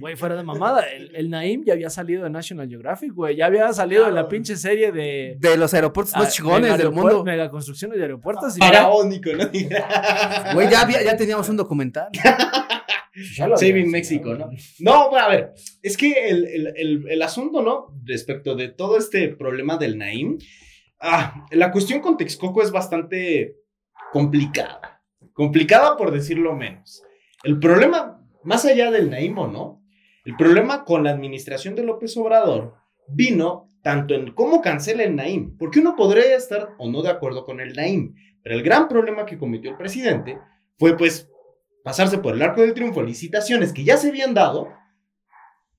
Güey, fuera de mamada. El, el Naim ya había salido de National Geographic, güey. Ya había salido de la pinche serie de. De los aeropuertos ah, más chingones del mundo. Megaconstrucciones de aeropuertos. y Faraónico, ¿no? Güey, ya, había- ya teníamos un documental. Saving. México, ¿no? No, bueno, a ver, es que el, el- el- el asunto, ¿no? Respecto de todo este problema del Naim, ah, la cuestión con Texcoco es bastante complicada. Complicada por decirlo menos. El problema, más allá del Naim o no, el problema con la administración de López Obrador vino tanto en cómo cancela el Naim, porque uno podría estar o no de acuerdo con el Naim, pero el gran problema que cometió el presidente fue pues pasarse por el arco del triunfo, licitaciones que ya se habían dado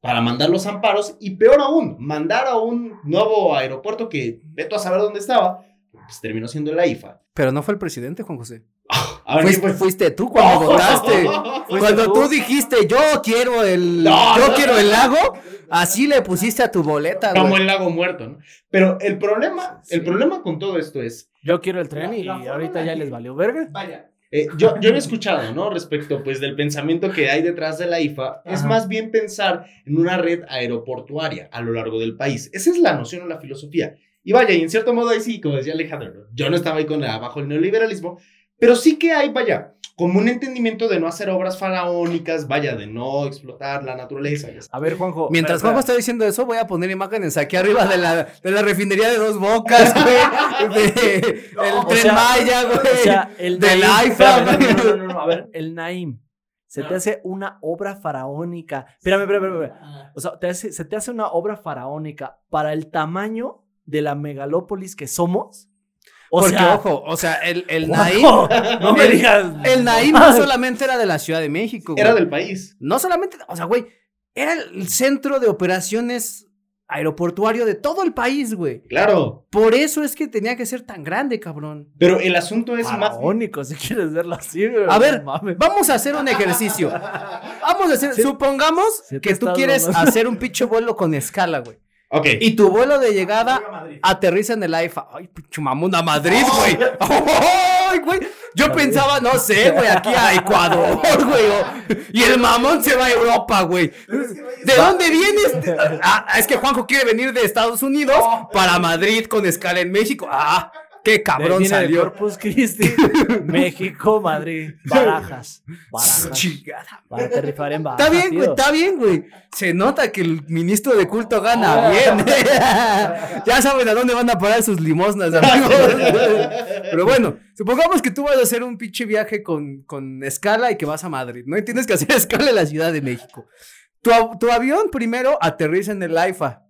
para mandar los amparos y peor aún, mandar a un nuevo aeropuerto que veto a saber dónde estaba, pues terminó siendo la IFA. Pero no fue el presidente, Juan José. A ver, Fuiste, ¿qué fue? fuiste tú cuando votaste. Fuiste Cuando tú. tú dijiste, yo quiero el. No, yo no. quiero el lago, así le pusiste a tu boleta, Como el lago muerto, ¿no? Pero el problema, el problema con todo esto es, Yo quiero el tren y ahorita ya les valió verga. vaya, eh, yo, yo he escuchado, ¿no? Respecto, pues, del pensamiento que hay detrás de la IFA, es Ajá. más bien pensar en una red aeroportuaria a lo largo del país. Esa es la noción o la filosofía. Y vaya, y en cierto modo ahí sí, como decía Alejandro, yo no estaba ahí con la, bajo el neoliberalismo, pero sí que hay, vaya, como un entendimiento de no hacer obras faraónicas, vaya, de no explotar la naturaleza. A ver, Juanjo. Mientras espera, Juanjo está diciendo eso, voy a poner imágenes aquí arriba de la, de la refinería de dos bocas, güey. De, el tren sea, Maya, güey. O sea, el del Naim. AIFA, no, no, no, no, A ver, el Naim. Se te hace una obra faraónica. Espérame, espérame, espérame. Ah. O sea, te hace- se te hace una obra faraónica para el tamaño de la megalópolis que somos. O Porque, sea, ojo, o sea, el, el Naim. No me el- digas. El Naim no solamente era de la Ciudad de México, güey. Era del país. No solamente, o sea, güey, era el centro de operaciones aeroportuario de todo el país, güey. Claro. Por eso es que tenía que ser tan grande, cabrón. Pero el asunto es más. Si quieres verlo así, güey. A ver, vamos a hacer un ejercicio. Vamos a hacer, supongamos que tú quieres hacer un pinche vuelo con escala, güey. Ok. Y tu vuelo de llegada aterriza en el AIFA. Ay, pinche mamón a Madrid, güey. Ay, güey. Yo pensaba, no sé, güey, aquí a Ecuador, güey. Y el mamón se va a Europa, güey. ¿De dónde vienes? Ah, es que Juanjo quiere venir de Estados Unidos para Madrid con escala en México. Ah, qué cabrón Viene de salió. Corpus Christi, México, Madrid, Barajas. Barajas. Chingada. Para en Barajas. Está bien, güey, está bien, güey. Se nota que el ministro de culto gana bien. ya saben a dónde van a parar sus limosnas, amigos. Pero bueno, supongamos que tú vas a hacer un pinche viaje con, con escala y que vas a Madrid, ¿no? Y tienes que hacer escala en la Ciudad de México. Tu, tu avión primero aterriza en el AIFA.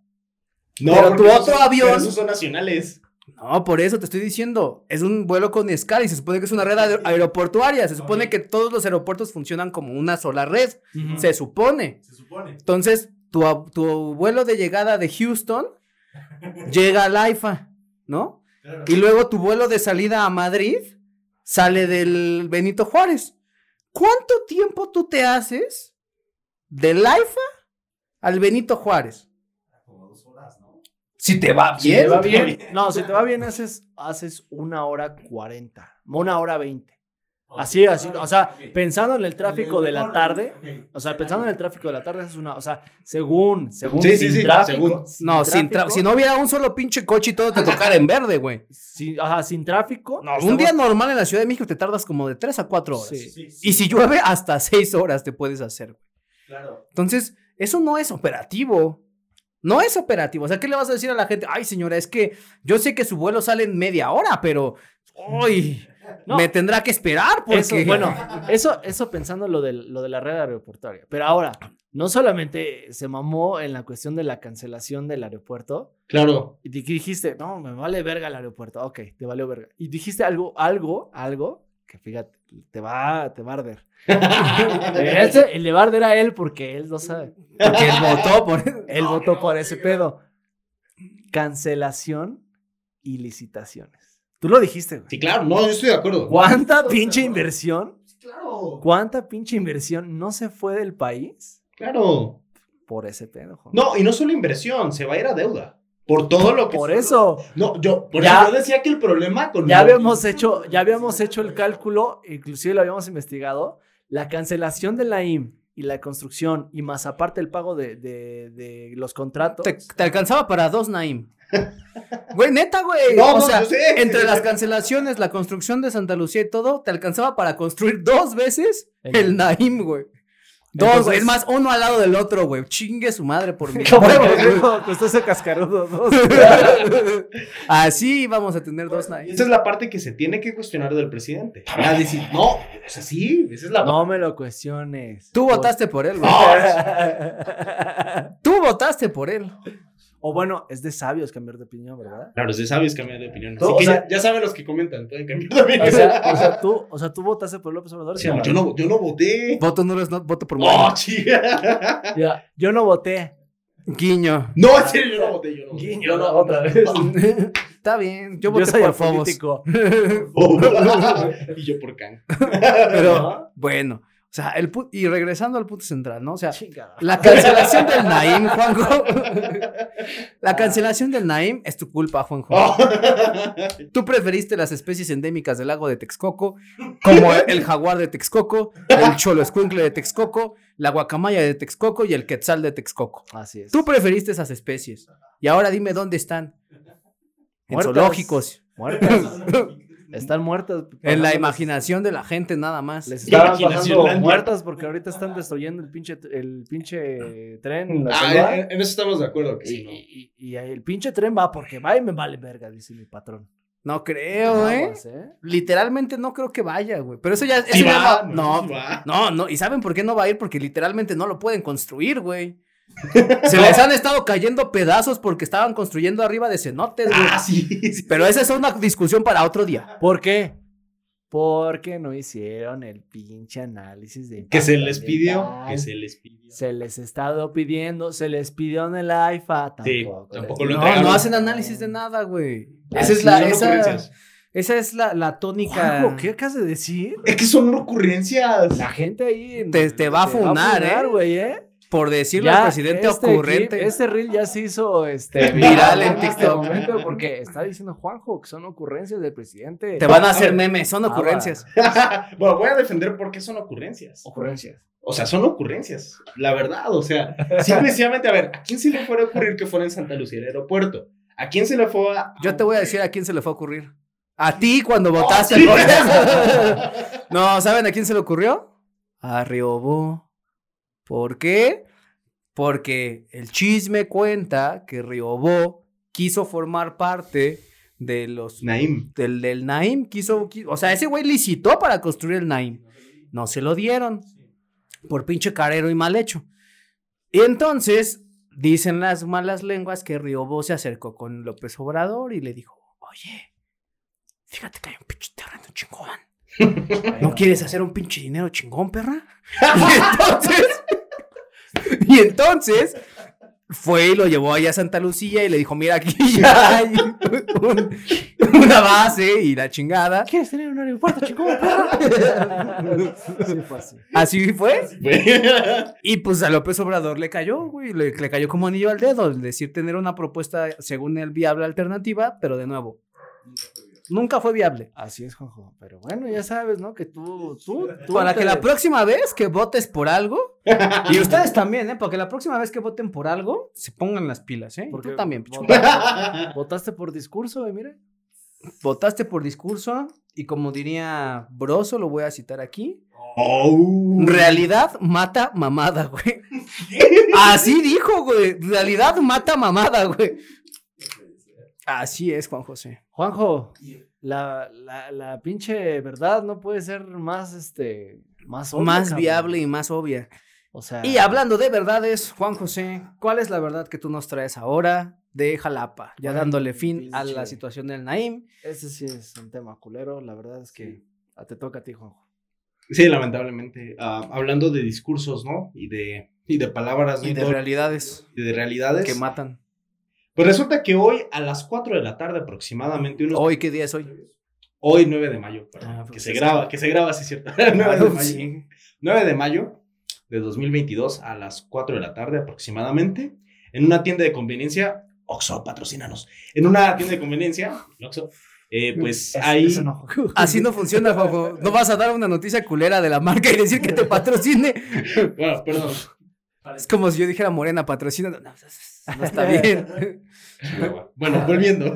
No, Pero tu otro son- avión- pero Esos son nacionales. No, por eso te estoy diciendo, es un vuelo con escala y se supone que es una red aer- aeroportuaria. Se supone que todos los aeropuertos funcionan como una sola red. Se supone. Se supone. Entonces, tu, tu vuelo de llegada de Houston llega al AIFA, ¿no? Y luego tu vuelo de salida a Madrid sale del Benito Juárez. ¿Cuánto tiempo tú te haces del AIFA al Benito Juárez? Como dos horas, ¿no? Si te va Si te va bien, no, si te va bien, haces, haces una hora cuarenta, una hora veinte. Así, así, o sea, pensando en el tráfico de la tarde, o sea, pensando en el tráfico de la tarde, es una, o sea, según, según, Sí, sin sí, tráfico, según. No, sin tráfico, si no hubiera un solo pinche coche y todo te tocara en verde, güey. sin- ajá, sin tráfico, No, un día normal en la Ciudad de México te tardas como de 3 a 4 horas. Sí. Y si llueve, hasta 6 horas te puedes hacer, güey. Claro. Entonces, eso no es operativo. No es operativo. O sea, ¿qué le vas a decir a la gente? Ay, señora, es que yo sé que su vuelo sale en media hora, pero. ¡Uy! No. Me tendrá que esperar porque. Eso, bueno, eso, eso pensando lo, del- lo de la red aeroportuaria. Pero ahora, no solamente se mamó en la cuestión de la cancelación del aeropuerto, Claro. y di- dijiste, no, me vale verga el aeropuerto. Ok, te valió verga. Y dijiste algo, algo, algo, que fíjate, te va, te va a arder. Ese- el le va a arder a él porque él no sabe. Porque él votó por. Él votó por ese pedo. Cancelación y licitaciones. Tú lo dijiste, güey. Sí, claro, no, yo estoy de acuerdo. ¿Cuánta pinche inversión? Claro. ¿Cuánta pinche inversión no se fue del país Claro. por ese pedo, Juan? No, y no solo inversión, se va a ir a deuda. Por todo lo que. Por eso, No, yo, por Ya- eso yo decía que el problema con. ya habíamos hecho, ya habíamos hecho el cálculo, inclusive lo habíamos investigado, la cancelación de la IM y la construcción, y más aparte el pago de, de- de los contratos. Te, te alcanzaba para dos, Naim. Güey, neta, güey. No, o no, sea, sé. entre las cancelaciones, la construcción de Santa Lucía y todo, te alcanzaba para construir dos veces El- el Naim, güey. Dos, Entonces- güey. Es más, uno al lado del otro, güey. Chingue su madre por güey. pendejo, costó ese cascarudo dos. Así vamos a tener dos Naim. esa es la parte que se tiene que cuestionar del presidente. A decir, no, o sea, sí, esa es la No me lo cuestiones. Tú votaste por él, güey. Tú votaste por él. O bueno, es de sabios cambiar de opinión, ¿verdad? Claro, es de sabios cambiar de opinión. Así No, que o sea- ya, ya saben los que comentan, pueden cambiar de opinión. O sea, o sea, tú, o sea, tú votaste por López Obrador. Sí, yo, no, yo no voté. Voto no es no, voto por Oh, Morena. chica. Ya, yo no voté. Guiño. No, en serio, yo no voté. Yo no voté. Guiño, Yo no- otra vez. Está bien. Yo Yo, voté soy por Fobos. político. y yo por Kang. Pero, bueno. O sea, el y regresando al punto central, ¿no? O sea, la cancelación del Naim, Juanjo. La cancelación del Naim es tu culpa, Juanjo. Oh. Tú preferiste las especies endémicas del lago de Texcoco, como el jaguar de Texcoco, el cholo escuincle de Texcoco, la guacamaya de Texcoco y el quetzal de Texcoco. Así es. Tú preferiste esas especies. Y ahora dime dónde están. En zoológicos. Muertas. Están muertas. En la imaginación de la gente nada más. Les estaban pasando muertas porque ahorita están destruyendo el pinche, el pinche tren. en la Ah, en, en eso estamos de acuerdo. Que y, sí, ¿no? y- y el pinche tren va porque va y me vale verga, dice mi patrón. No creo, ¿eh? Aguas, ¿eh? Literalmente no creo que vaya, güey. Pero eso ya, eso Sí ya va, va- no, no, sí va. no, no. ¿Y saben por qué no va a ir? Porque literalmente no lo pueden construir, güey. Se les han estado cayendo pedazos porque estaban construyendo arriba de cenotes, güey. Ah, sí. sí. Pero esa es una discusión para otro día. ¿Por qué? Porque no hicieron el pinche análisis de Que se les pidió. Que se les pidió. Se les ha estado pidiendo, se les pidió en el AIFA. Sí, Tampoco, tampoco les- lo entregaron. no hacen análisis de nada, güey. Esa es sí, la, esa, esa es la, la tónica. Juanjo, ¿Qué acabas de decir? Es que son ocurrencias. La gente ahí. Te- te va a funar, ¿eh? güey, ¿eh? Por decirle Ya, al presidente este ocurrente. clip, este reel ya se hizo este, Viral en este TikTok. momento porque está diciendo Juanjo que son ocurrencias del presidente. Te van a A hacer memes, son Ah, ocurrencias. bueno, voy a defender por qué son ocurrencias. Ocurrencias. O sea, son ocurrencias. La verdad, o sea, simplemente, a ver, ¿a quién se le fuera a ocurrir que fuera en Santa Lucía el aeropuerto? ¿A quién se le fue a.? Yo te voy a decir a quién se le fue a ocurrir. A ti cuando votaste Oh, sí. por eso. No, ¿saben a quién se le ocurrió? A Riobó. ¿Por qué? Porque el chisme cuenta que Riobó quiso formar parte de los Naim. del, del Naim quiso, qui- o sea, ese güey licitó para construir el Naim. No se lo dieron. Por pinche carero y mal hecho. Y entonces, dicen las malas lenguas que Riobó se acercó con López Obrador y le dijo, oye, fíjate que hay un pinche terreno chingón. ¿No quieres hacer un pinche dinero chingón, perra? Y entonces, y entonces fue y lo llevó allá a Santa Lucía y le dijo, mira, aquí ya hay un- una base y la chingada. ¿Quieres tener un aeropuerto, chico? sí, fue así. Así fue. Y pues a López Obrador le cayó, güey, le, le cayó como anillo al dedo, el decir tener una propuesta, según él, viable alternativa, pero de nuevo, nunca fue viable. Así es, Juanjo. Pero bueno, ya sabes, ¿no? Que tú, tú, tú Para que la próxima vez que votes por algo, y ustedes también, ¿eh? Para que la próxima vez que voten por algo, se pongan las pilas, ¿eh? Porque Tú también, pichu. votaste, votaste por discurso, güey, mire. Votaste por discurso, y como diría Broso, lo voy a citar aquí, Oh. realidad mata mamada, güey. Así dijo, güey, realidad mata mamada, güey. Así es, Juan José. Juanjo, la, la, la pinche verdad no puede ser más, este, más obvia, más cabrón. viable y más obvia. O sea, Y hablando de verdades, Juan José, ¿cuál es la verdad que tú nos traes ahora de Jalapa? Ya Ay, dándole fin a la situación del Naim. ese sí es un tema culero. La verdad es que ah, te toca a ti, Juanjo. Sí, lamentablemente. Ah, hablando de discursos, ¿no? Y de, y de palabras, ¿no? Y de realidades y de realidades. que matan. Pues resulta que hoy a las 4 de la tarde aproximadamente, unos Hoy, ¿qué día es hoy? Hoy 9 de mayo, perdón, Ah, que pues se graba, que se graba, sí es cierto. 9 de mayo. Sí. 9 de mayo de 2022 a las 4 de la tarde aproximadamente, en una tienda de conveniencia, Oxxo, patrocínanos. En una tienda de conveniencia, Oxxo, eh, pues Eso- ahí... eso no. Así no funciona, Juanjo. No vas a dar una noticia culera de la marca y decir que te patrocine. Bueno, perdón. Es como si yo dijera Morena patrocina. No, no, no está bien. Bueno, volviendo.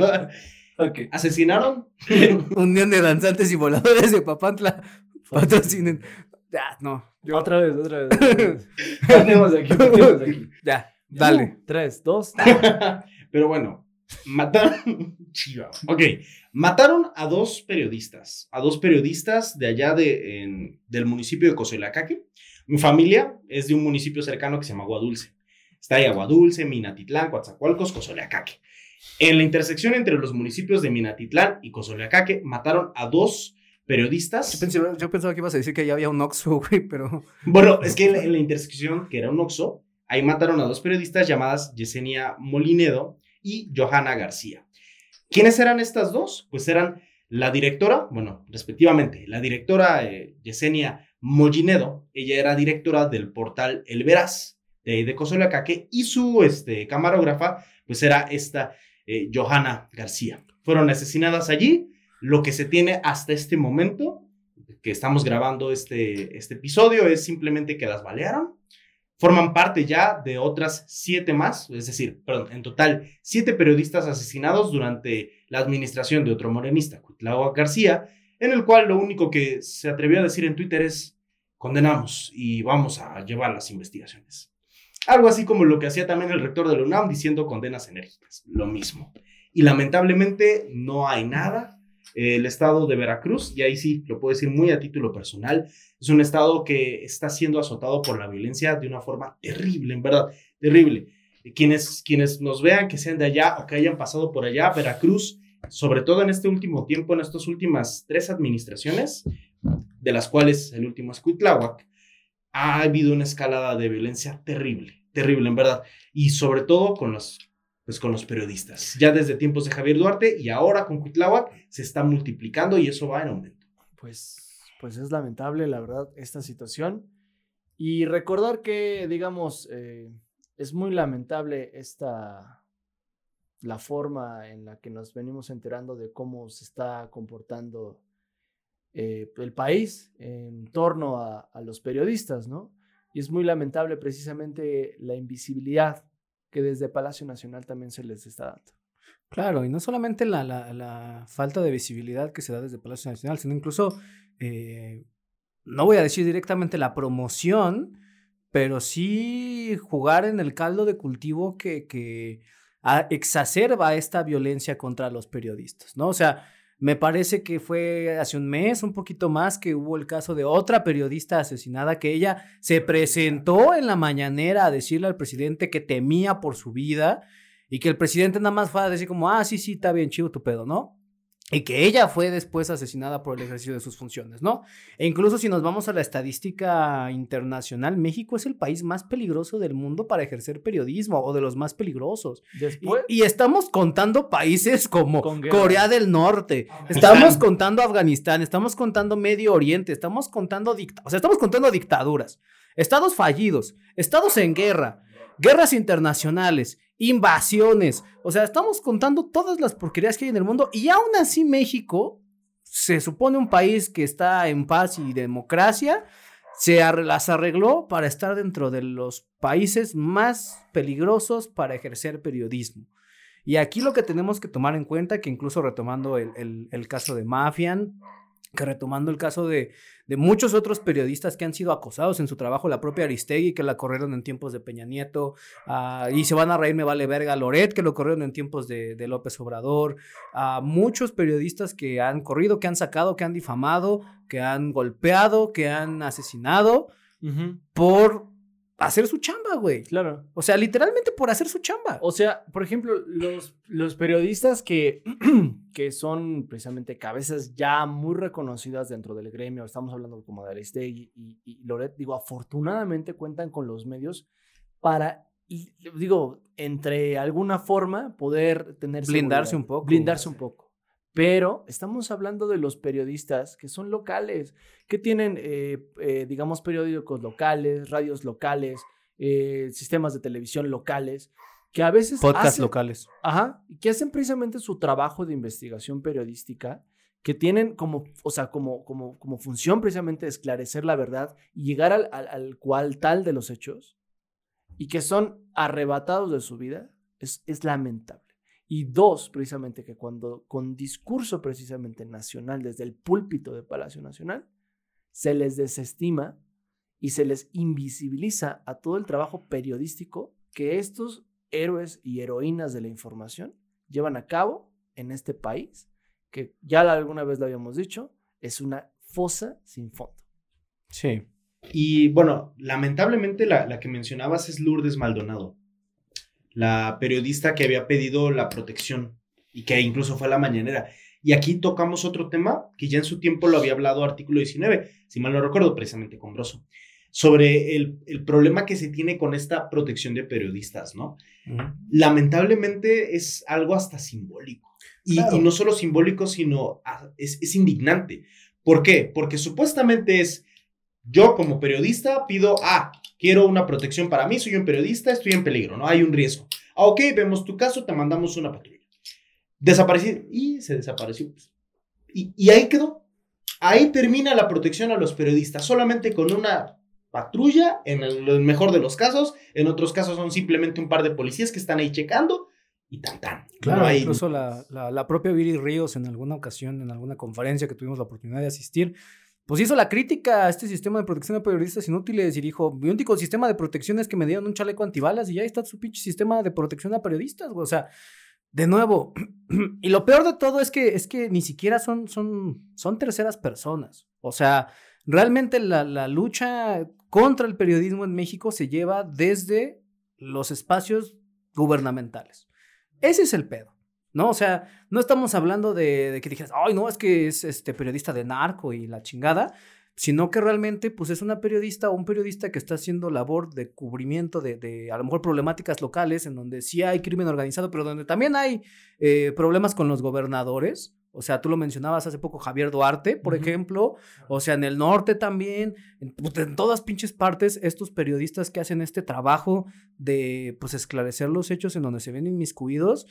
Ok. Asesinaron Unión de danzantes y voladores de Papantla patrocinen. Ya, no. Yo- Otra vez, otra vez. otra vez. Partemos de aquí, partemos de aquí. Ya, dale. Tres, dos. Pero bueno, mataron. Chiva. Ok. Mataron a dos periodistas. A dos periodistas de allá de, en- del municipio de Cozoleacaque. Mi familia es de un municipio cercano que se llama Agua Dulce. Está ahí Agua Dulce, Minatitlán, Coatzacoalcos, Cozoleacaque. En la intersección entre los municipios de Minatitlán y Cozoleacaque mataron a dos periodistas. Yo, pensé- yo pensaba que ibas a decir que ya había un Oxxo, güey, pero... Bueno, es que en la, en la intersección, que era un Oxxo, ahí mataron a dos periodistas llamadas Yesenia Molinedo y Johanna García. ¿Quiénes eran estas dos? Pues eran la directora, bueno, respectivamente, la directora eh, Yesenia Molinedo, ella era directora del portal El Veraz, de de y su este, camarógrafa, pues era esta eh, Johanna García. Fueron asesinadas allí, lo que se tiene hasta este momento que estamos grabando este, este episodio es simplemente que las balearon. Forman parte ya de otras siete más, es decir, perdón, en total, siete periodistas asesinados durante la administración de otro morenista, Cuitlagua García, en el cual lo único que se atrevió a decir en Twitter es condenamos y vamos a llevar las investigaciones. Algo así como lo que hacía también el rector de la UNAM diciendo condenas enérgicas, lo mismo. Y lamentablemente no hay nada el estado de Veracruz, y ahí sí, lo puedo decir muy a título personal, es un estado que está siendo azotado por la violencia de una forma terrible, en verdad, terrible. Quienes, quienes nos vean que sean de allá o que hayan pasado por allá, Veracruz, sobre todo en este último tiempo, en estas últimas tres administraciones, de las cuales el último es Cuitláhuac, ha habido una escalada de violencia terrible, terrible, en verdad. Y sobre todo con los, pues con los periodistas. Ya desde tiempos de Javier Duarte y ahora con Cuitláhuac se está multiplicando y eso va en aumento. Pues, pues es lamentable, la verdad, esta situación. Y recordar que, digamos, eh, es muy lamentable esta la forma en la que nos venimos enterando de cómo se está comportando eh, el país en torno a, a, los periodistas, ¿no? Y es muy lamentable precisamente la invisibilidad que desde Palacio Nacional también se les está dando. Claro, y no solamente la, la, falta de visibilidad que se da desde Palacio Nacional, sino incluso, eh, no voy a decir directamente la promoción, pero sí jugar en el caldo de cultivo que, que exacerba esta violencia contra los periodistas, ¿no? O sea, me parece que fue hace un mes, un poquito más, que hubo el caso de otra periodista asesinada que ella se presentó en la mañanera a decirle al presidente que temía por su vida y que el presidente nada más fue a decir como, ah, sí, sí, está bien chido tu pedo, ¿no? Y que ella fue después asesinada por el ejercicio de sus funciones, ¿no? E incluso si nos vamos a la estadística internacional, México es el país más peligroso del mundo para ejercer periodismo o de los más peligrosos. Y, y, estamos contando países como Corea del Norte, estamos contando Afganistán, estamos contando Medio Oriente, estamos contando o sea, estamos contando dictaduras, estados fallidos, estados en guerra, guerras internacionales, invasiones. O sea, estamos contando todas las porquerías que hay en el mundo y aún así México se supone un país que está en paz y democracia, se las arregló para estar dentro de los países más peligrosos para ejercer periodismo. Y aquí lo que tenemos que tomar en cuenta, que incluso retomando el, el, el caso de Mafian, que retomando el caso de, de, muchos otros periodistas que han sido acosados en su trabajo, la propia Aristegui, que la corrieron en tiempos de Peña Nieto, uh, y se van a reír, me vale verga, Loret, que lo corrieron en tiempos de, de López Obrador, a uh, muchos periodistas que han corrido, que han sacado, que han difamado, que han golpeado, que han asesinado, uh -huh. por hacer su chamba, güey. Claro. O sea, literalmente por hacer su chamba. O sea, por ejemplo, los, los periodistas que, que son precisamente cabezas ya muy reconocidas dentro del gremio, estamos hablando como de Aristegui y, y Loret, digo, afortunadamente cuentan con los medios para, y, digo, entre alguna forma poder tener... Blindarse seguridad, un poco. Blindarse un poco. Pero estamos hablando de los periodistas que son locales, que tienen, eh, eh, digamos, periódicos locales, radios locales, eh, sistemas de televisión locales, que a veces... Podcasts locales. Ajá, que hacen precisamente su trabajo de investigación periodística, que tienen como, o sea, como, como, como función precisamente esclarecer la verdad y llegar al, al, al cual tal de los hechos, y que son arrebatados de su vida, es, es lamentable. Y dos, precisamente que cuando con discurso precisamente nacional desde el púlpito de Palacio Nacional, se les desestima y se les invisibiliza a todo el trabajo periodístico que estos héroes y heroínas de la información llevan a cabo en este país, que ya alguna vez lo habíamos dicho, es una fosa sin fondo. Sí. Y bueno, lamentablemente la, la que mencionabas es Lourdes Maldonado la periodista que había pedido la protección y que incluso fue a la mañanera. Y aquí tocamos otro tema que ya en su tiempo lo había hablado artículo 19, si mal no recuerdo, precisamente con Broso, sobre el, el problema que se tiene con esta protección de periodistas, ¿no? Uh -huh. Lamentablemente es algo hasta simbólico. Y, claro. y no solo simbólico, sino es, es indignante. ¿Por qué? Porque supuestamente es, yo como periodista pido, ah, quiero una protección para mí, soy un periodista, estoy en peligro, ¿no? Hay un riesgo. Ah, ok, vemos tu caso, te mandamos una patrulla. Desapareció y se desapareció. Y, y ahí quedó. Ahí termina la protección a los periodistas, solamente con una patrulla, en el, el, mejor de los casos, en otros casos son simplemente un par de policías que están ahí checando y tan tan. Claro, no hay... incluso la, la, la, propia Viri Ríos en alguna ocasión, en alguna conferencia que tuvimos la oportunidad de asistir, pues hizo la crítica a este sistema de protección de periodistas inútiles y dijo, mi único sistema de protección es que me dieron un chaleco antibalas y ya está su pinche sistema de protección a periodistas. O sea, de nuevo, y lo peor de todo es que, es que ni siquiera son, son, son terceras personas. O sea, realmente la, la lucha contra el periodismo en México se lleva desde los espacios gubernamentales. Ese es el pedo. ¿No? O sea, no estamos hablando de, de que dijeras, ay, no, es que es este periodista de narco y la chingada, sino que realmente, pues es una periodista o un periodista que está haciendo labor de cubrimiento de, de a lo mejor problemáticas locales, en donde sí hay crimen organizado, pero donde también hay eh, problemas con los gobernadores. O sea, tú lo mencionabas hace poco, Javier Duarte, por ejemplo. O sea, en el norte también, en, puta, en todas pinches partes, estos periodistas que hacen este trabajo de, pues, esclarecer los hechos en donde se ven inmiscuidos.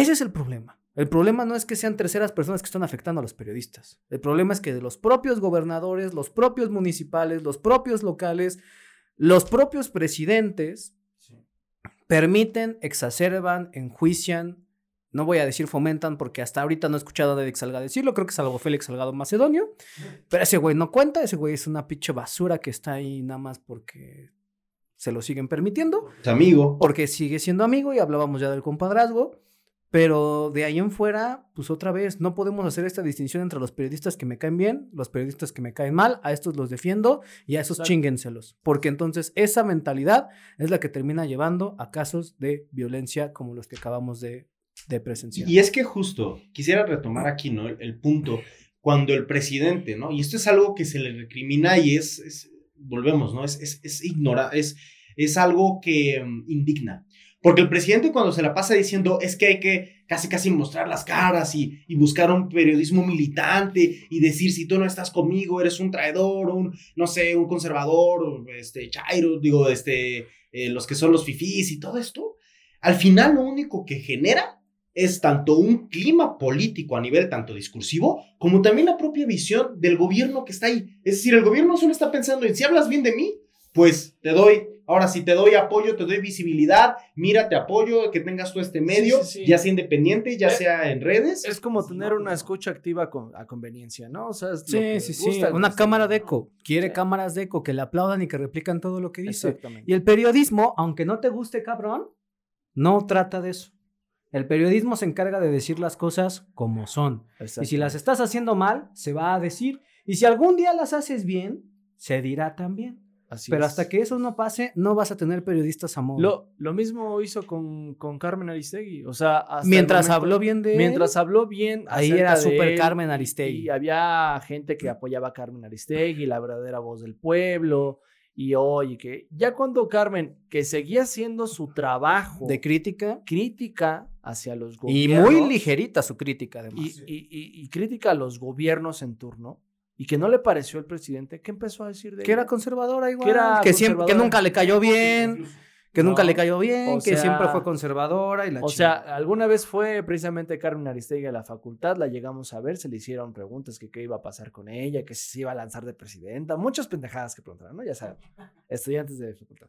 Ese es el problema. El problema no es que sean terceras personas que están afectando a los periodistas. El problema es que de los propios gobernadores, los propios municipales, los propios locales, los propios presidentes permiten, exacerban, enjuician, no voy a decir fomentan porque hasta ahorita no he escuchado a David Salgado decirlo, creo que salvo Félix Salgado Macedonio, pero ese güey no cuenta, ese güey es una pinche basura que está ahí nada más porque se lo siguen permitiendo Tu amigo. porque sigue siendo amigo y hablábamos ya del compadrazgo. Pero de ahí en fuera, pues otra vez, no podemos hacer esta distinción entre los periodistas que me caen bien, los periodistas que me caen mal, a estos los defiendo y a esos Exacto. chinguenselos. Porque entonces esa mentalidad es la que termina llevando a casos de violencia como los que acabamos de, de presenciar. Y es que justo, quisiera retomar aquí, ¿no? El, el punto, cuando el presidente, ¿no? Y esto es algo que se le recrimina y es, es- volvemos, ¿no? Es, es, es ignora, es, es algo que mm, indigna. Porque el presidente cuando se la pasa diciendo es que hay que casi casi mostrar las caras y, buscar un periodismo militante y decir si tú no estás conmigo eres un traidor, un, no sé, un conservador, este, chairo, digo, este, eh, los que son los fifís y todo esto, al final lo único que genera es tanto un clima político a nivel tanto discursivo como también la propia visión del gobierno que está ahí. Es decir, el gobierno solo está pensando en si hablas bien de mí, pues te doy, ahora si te doy apoyo, te doy visibilidad, mira, te apoyo, que tengas tú este medio, sí, sí. ya sea independiente, ya Eh, sea en redes. Es como tener una escucha activa con- a conveniencia, ¿no? O sea, es lo Sí, que sí, sí. Una cámara de eco. Quiere Sí. cámaras de eco que le aplaudan y que replican todo lo que dice. Exactamente. Y el periodismo, aunque no te guste, cabrón, no trata de eso. El periodismo se encarga de decir las cosas como son. Y si las estás haciendo mal, se va a decir. Y si algún día las haces bien, se dirá también. Así Pero es. hasta que eso no pase, no vas a tener periodistas a modo. Lo, lo mismo hizo con, con Carmen Aristegui. O sea, hasta mientras momento- habló bien de Mientras habló bien. ahí era súper Carmen Y Aristegui. había gente que apoyaba a Carmen Aristegui, la verdadera voz del pueblo. Y oye, que ya cuando Carmen, que seguía haciendo su trabajo De crítica. crítica hacia los Y gobiernos. muy ligerita su crítica, además. y, y- y- y crítica a los gobiernos en turno. Y que no le pareció el presidente. ¿Qué empezó a decir de que ella? era conservadora igual. Que era que, siempre, que nunca le cayó bien. Que nunca le cayó bien. o que siempre fue conservadora y la O sea, alguna vez fue precisamente Carmen Aristegui a la facultad, la llegamos a ver, se le hicieron preguntas que qué iba a pasar con ella, que si se iba a lanzar de presidenta, muchas pendejadas que preguntaron, ¿no? Ya saben, estudiantes de facultad.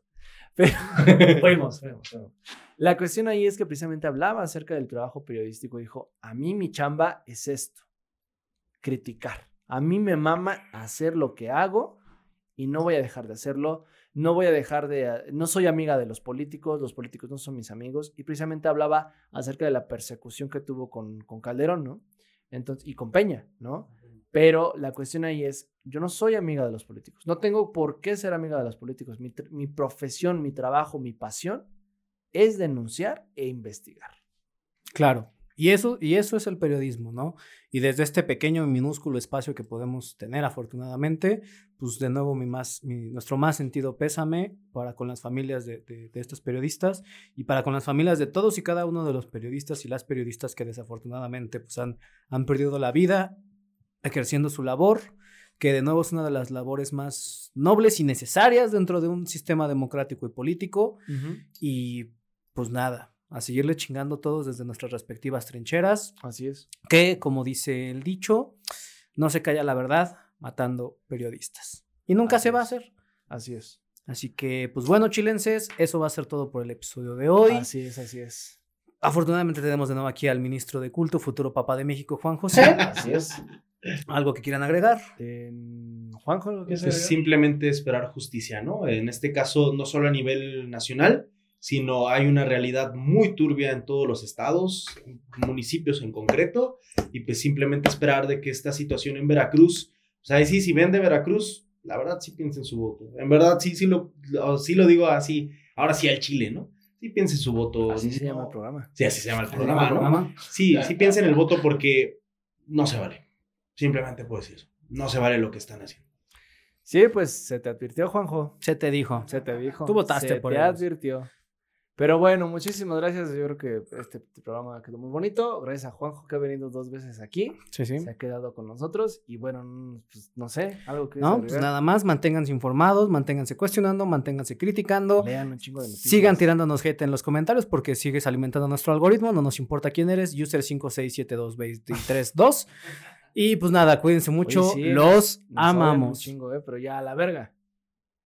Pero fuimos, fuimos, fuimos. La cuestión ahí es que precisamente hablaba acerca del trabajo periodístico, dijo, a mí mi chamba es esto, criticar. A mí me mama hacer lo que hago y no voy a dejar de hacerlo. No voy a dejar de... No soy amiga de los políticos, los políticos no son mis amigos. Y precisamente hablaba acerca de la persecución que tuvo con, con Calderón, ¿no? Entonces, y con Peña, ¿no? Pero la cuestión ahí es, yo no soy amiga de los políticos. No tengo por qué ser amiga de los políticos. Mi, mi profesión, mi trabajo, mi pasión es denunciar e investigar. Claro. Y eso, y eso es el periodismo, ¿no? Y desde este pequeño y minúsculo espacio que podemos tener, afortunadamente, pues de nuevo mi más, mi- nuestro más sentido pésame para con las familias de, de- de estos periodistas y para con las familias de todos y cada uno de los periodistas y las periodistas que desafortunadamente pues han, han perdido la vida ejerciendo su labor, que de nuevo es una de las labores más nobles y necesarias dentro de un sistema democrático y político. Y pues nada, a seguirle chingando todos desde nuestras respectivas trincheras, Así es. que como dice el dicho, no se calla la verdad matando periodistas. Y nunca Así se va a hacer. Así es. Así que, pues bueno, chilenses, eso va a ser todo por el episodio de hoy. Así es, así es. Afortunadamente tenemos de nuevo aquí al ministro de culto, futuro papá de México, Juan José. Así es. ¿Algo que quieran agregar? Em, Juanjo, ¿lo que Pues simplemente esperar justicia, ¿no? En este caso, no solo a nivel nacional, sino hay una realidad muy turbia en todos los estados, municipios en concreto, y pues simplemente esperar de que esta situación en Veracruz, o sea, sí, si ven de Veracruz, la verdad sí piensen su voto. En verdad sí, sí lo, sí lo digo así, ahora sí al Chile, ¿no? Sí piensen su voto. Así se llama el programa. Sí, así se llama el ¿El programa, ¿no? programa? Sí, sí piensen el voto porque no se vale. Simplemente puedo decir eso. No se vale lo que están haciendo. Sí, pues se te advirtió, Juanjo. Se te dijo. Se te dijo. Tú votaste se por te ellos. advirtió. Pero bueno, muchísimas gracias. Yo creo que este programa quedó muy bonito. Gracias a Juanjo que ha venido dos veces aquí. Sí, sí. Se ha quedado con nosotros. Y bueno, mm, pues no sé, algo que No, pues nada más, manténganse informados, manténganse cuestionando, manténganse criticando. Lean un chingo de noticias. Sigan tirándonos hate en los comentarios porque sigues alimentando nuestro algoritmo. No nos importa quién eres. User 5672232. Y pues nada, cuídense mucho. sí, los odian un amamos. chingo, eh, pero ya a la verga.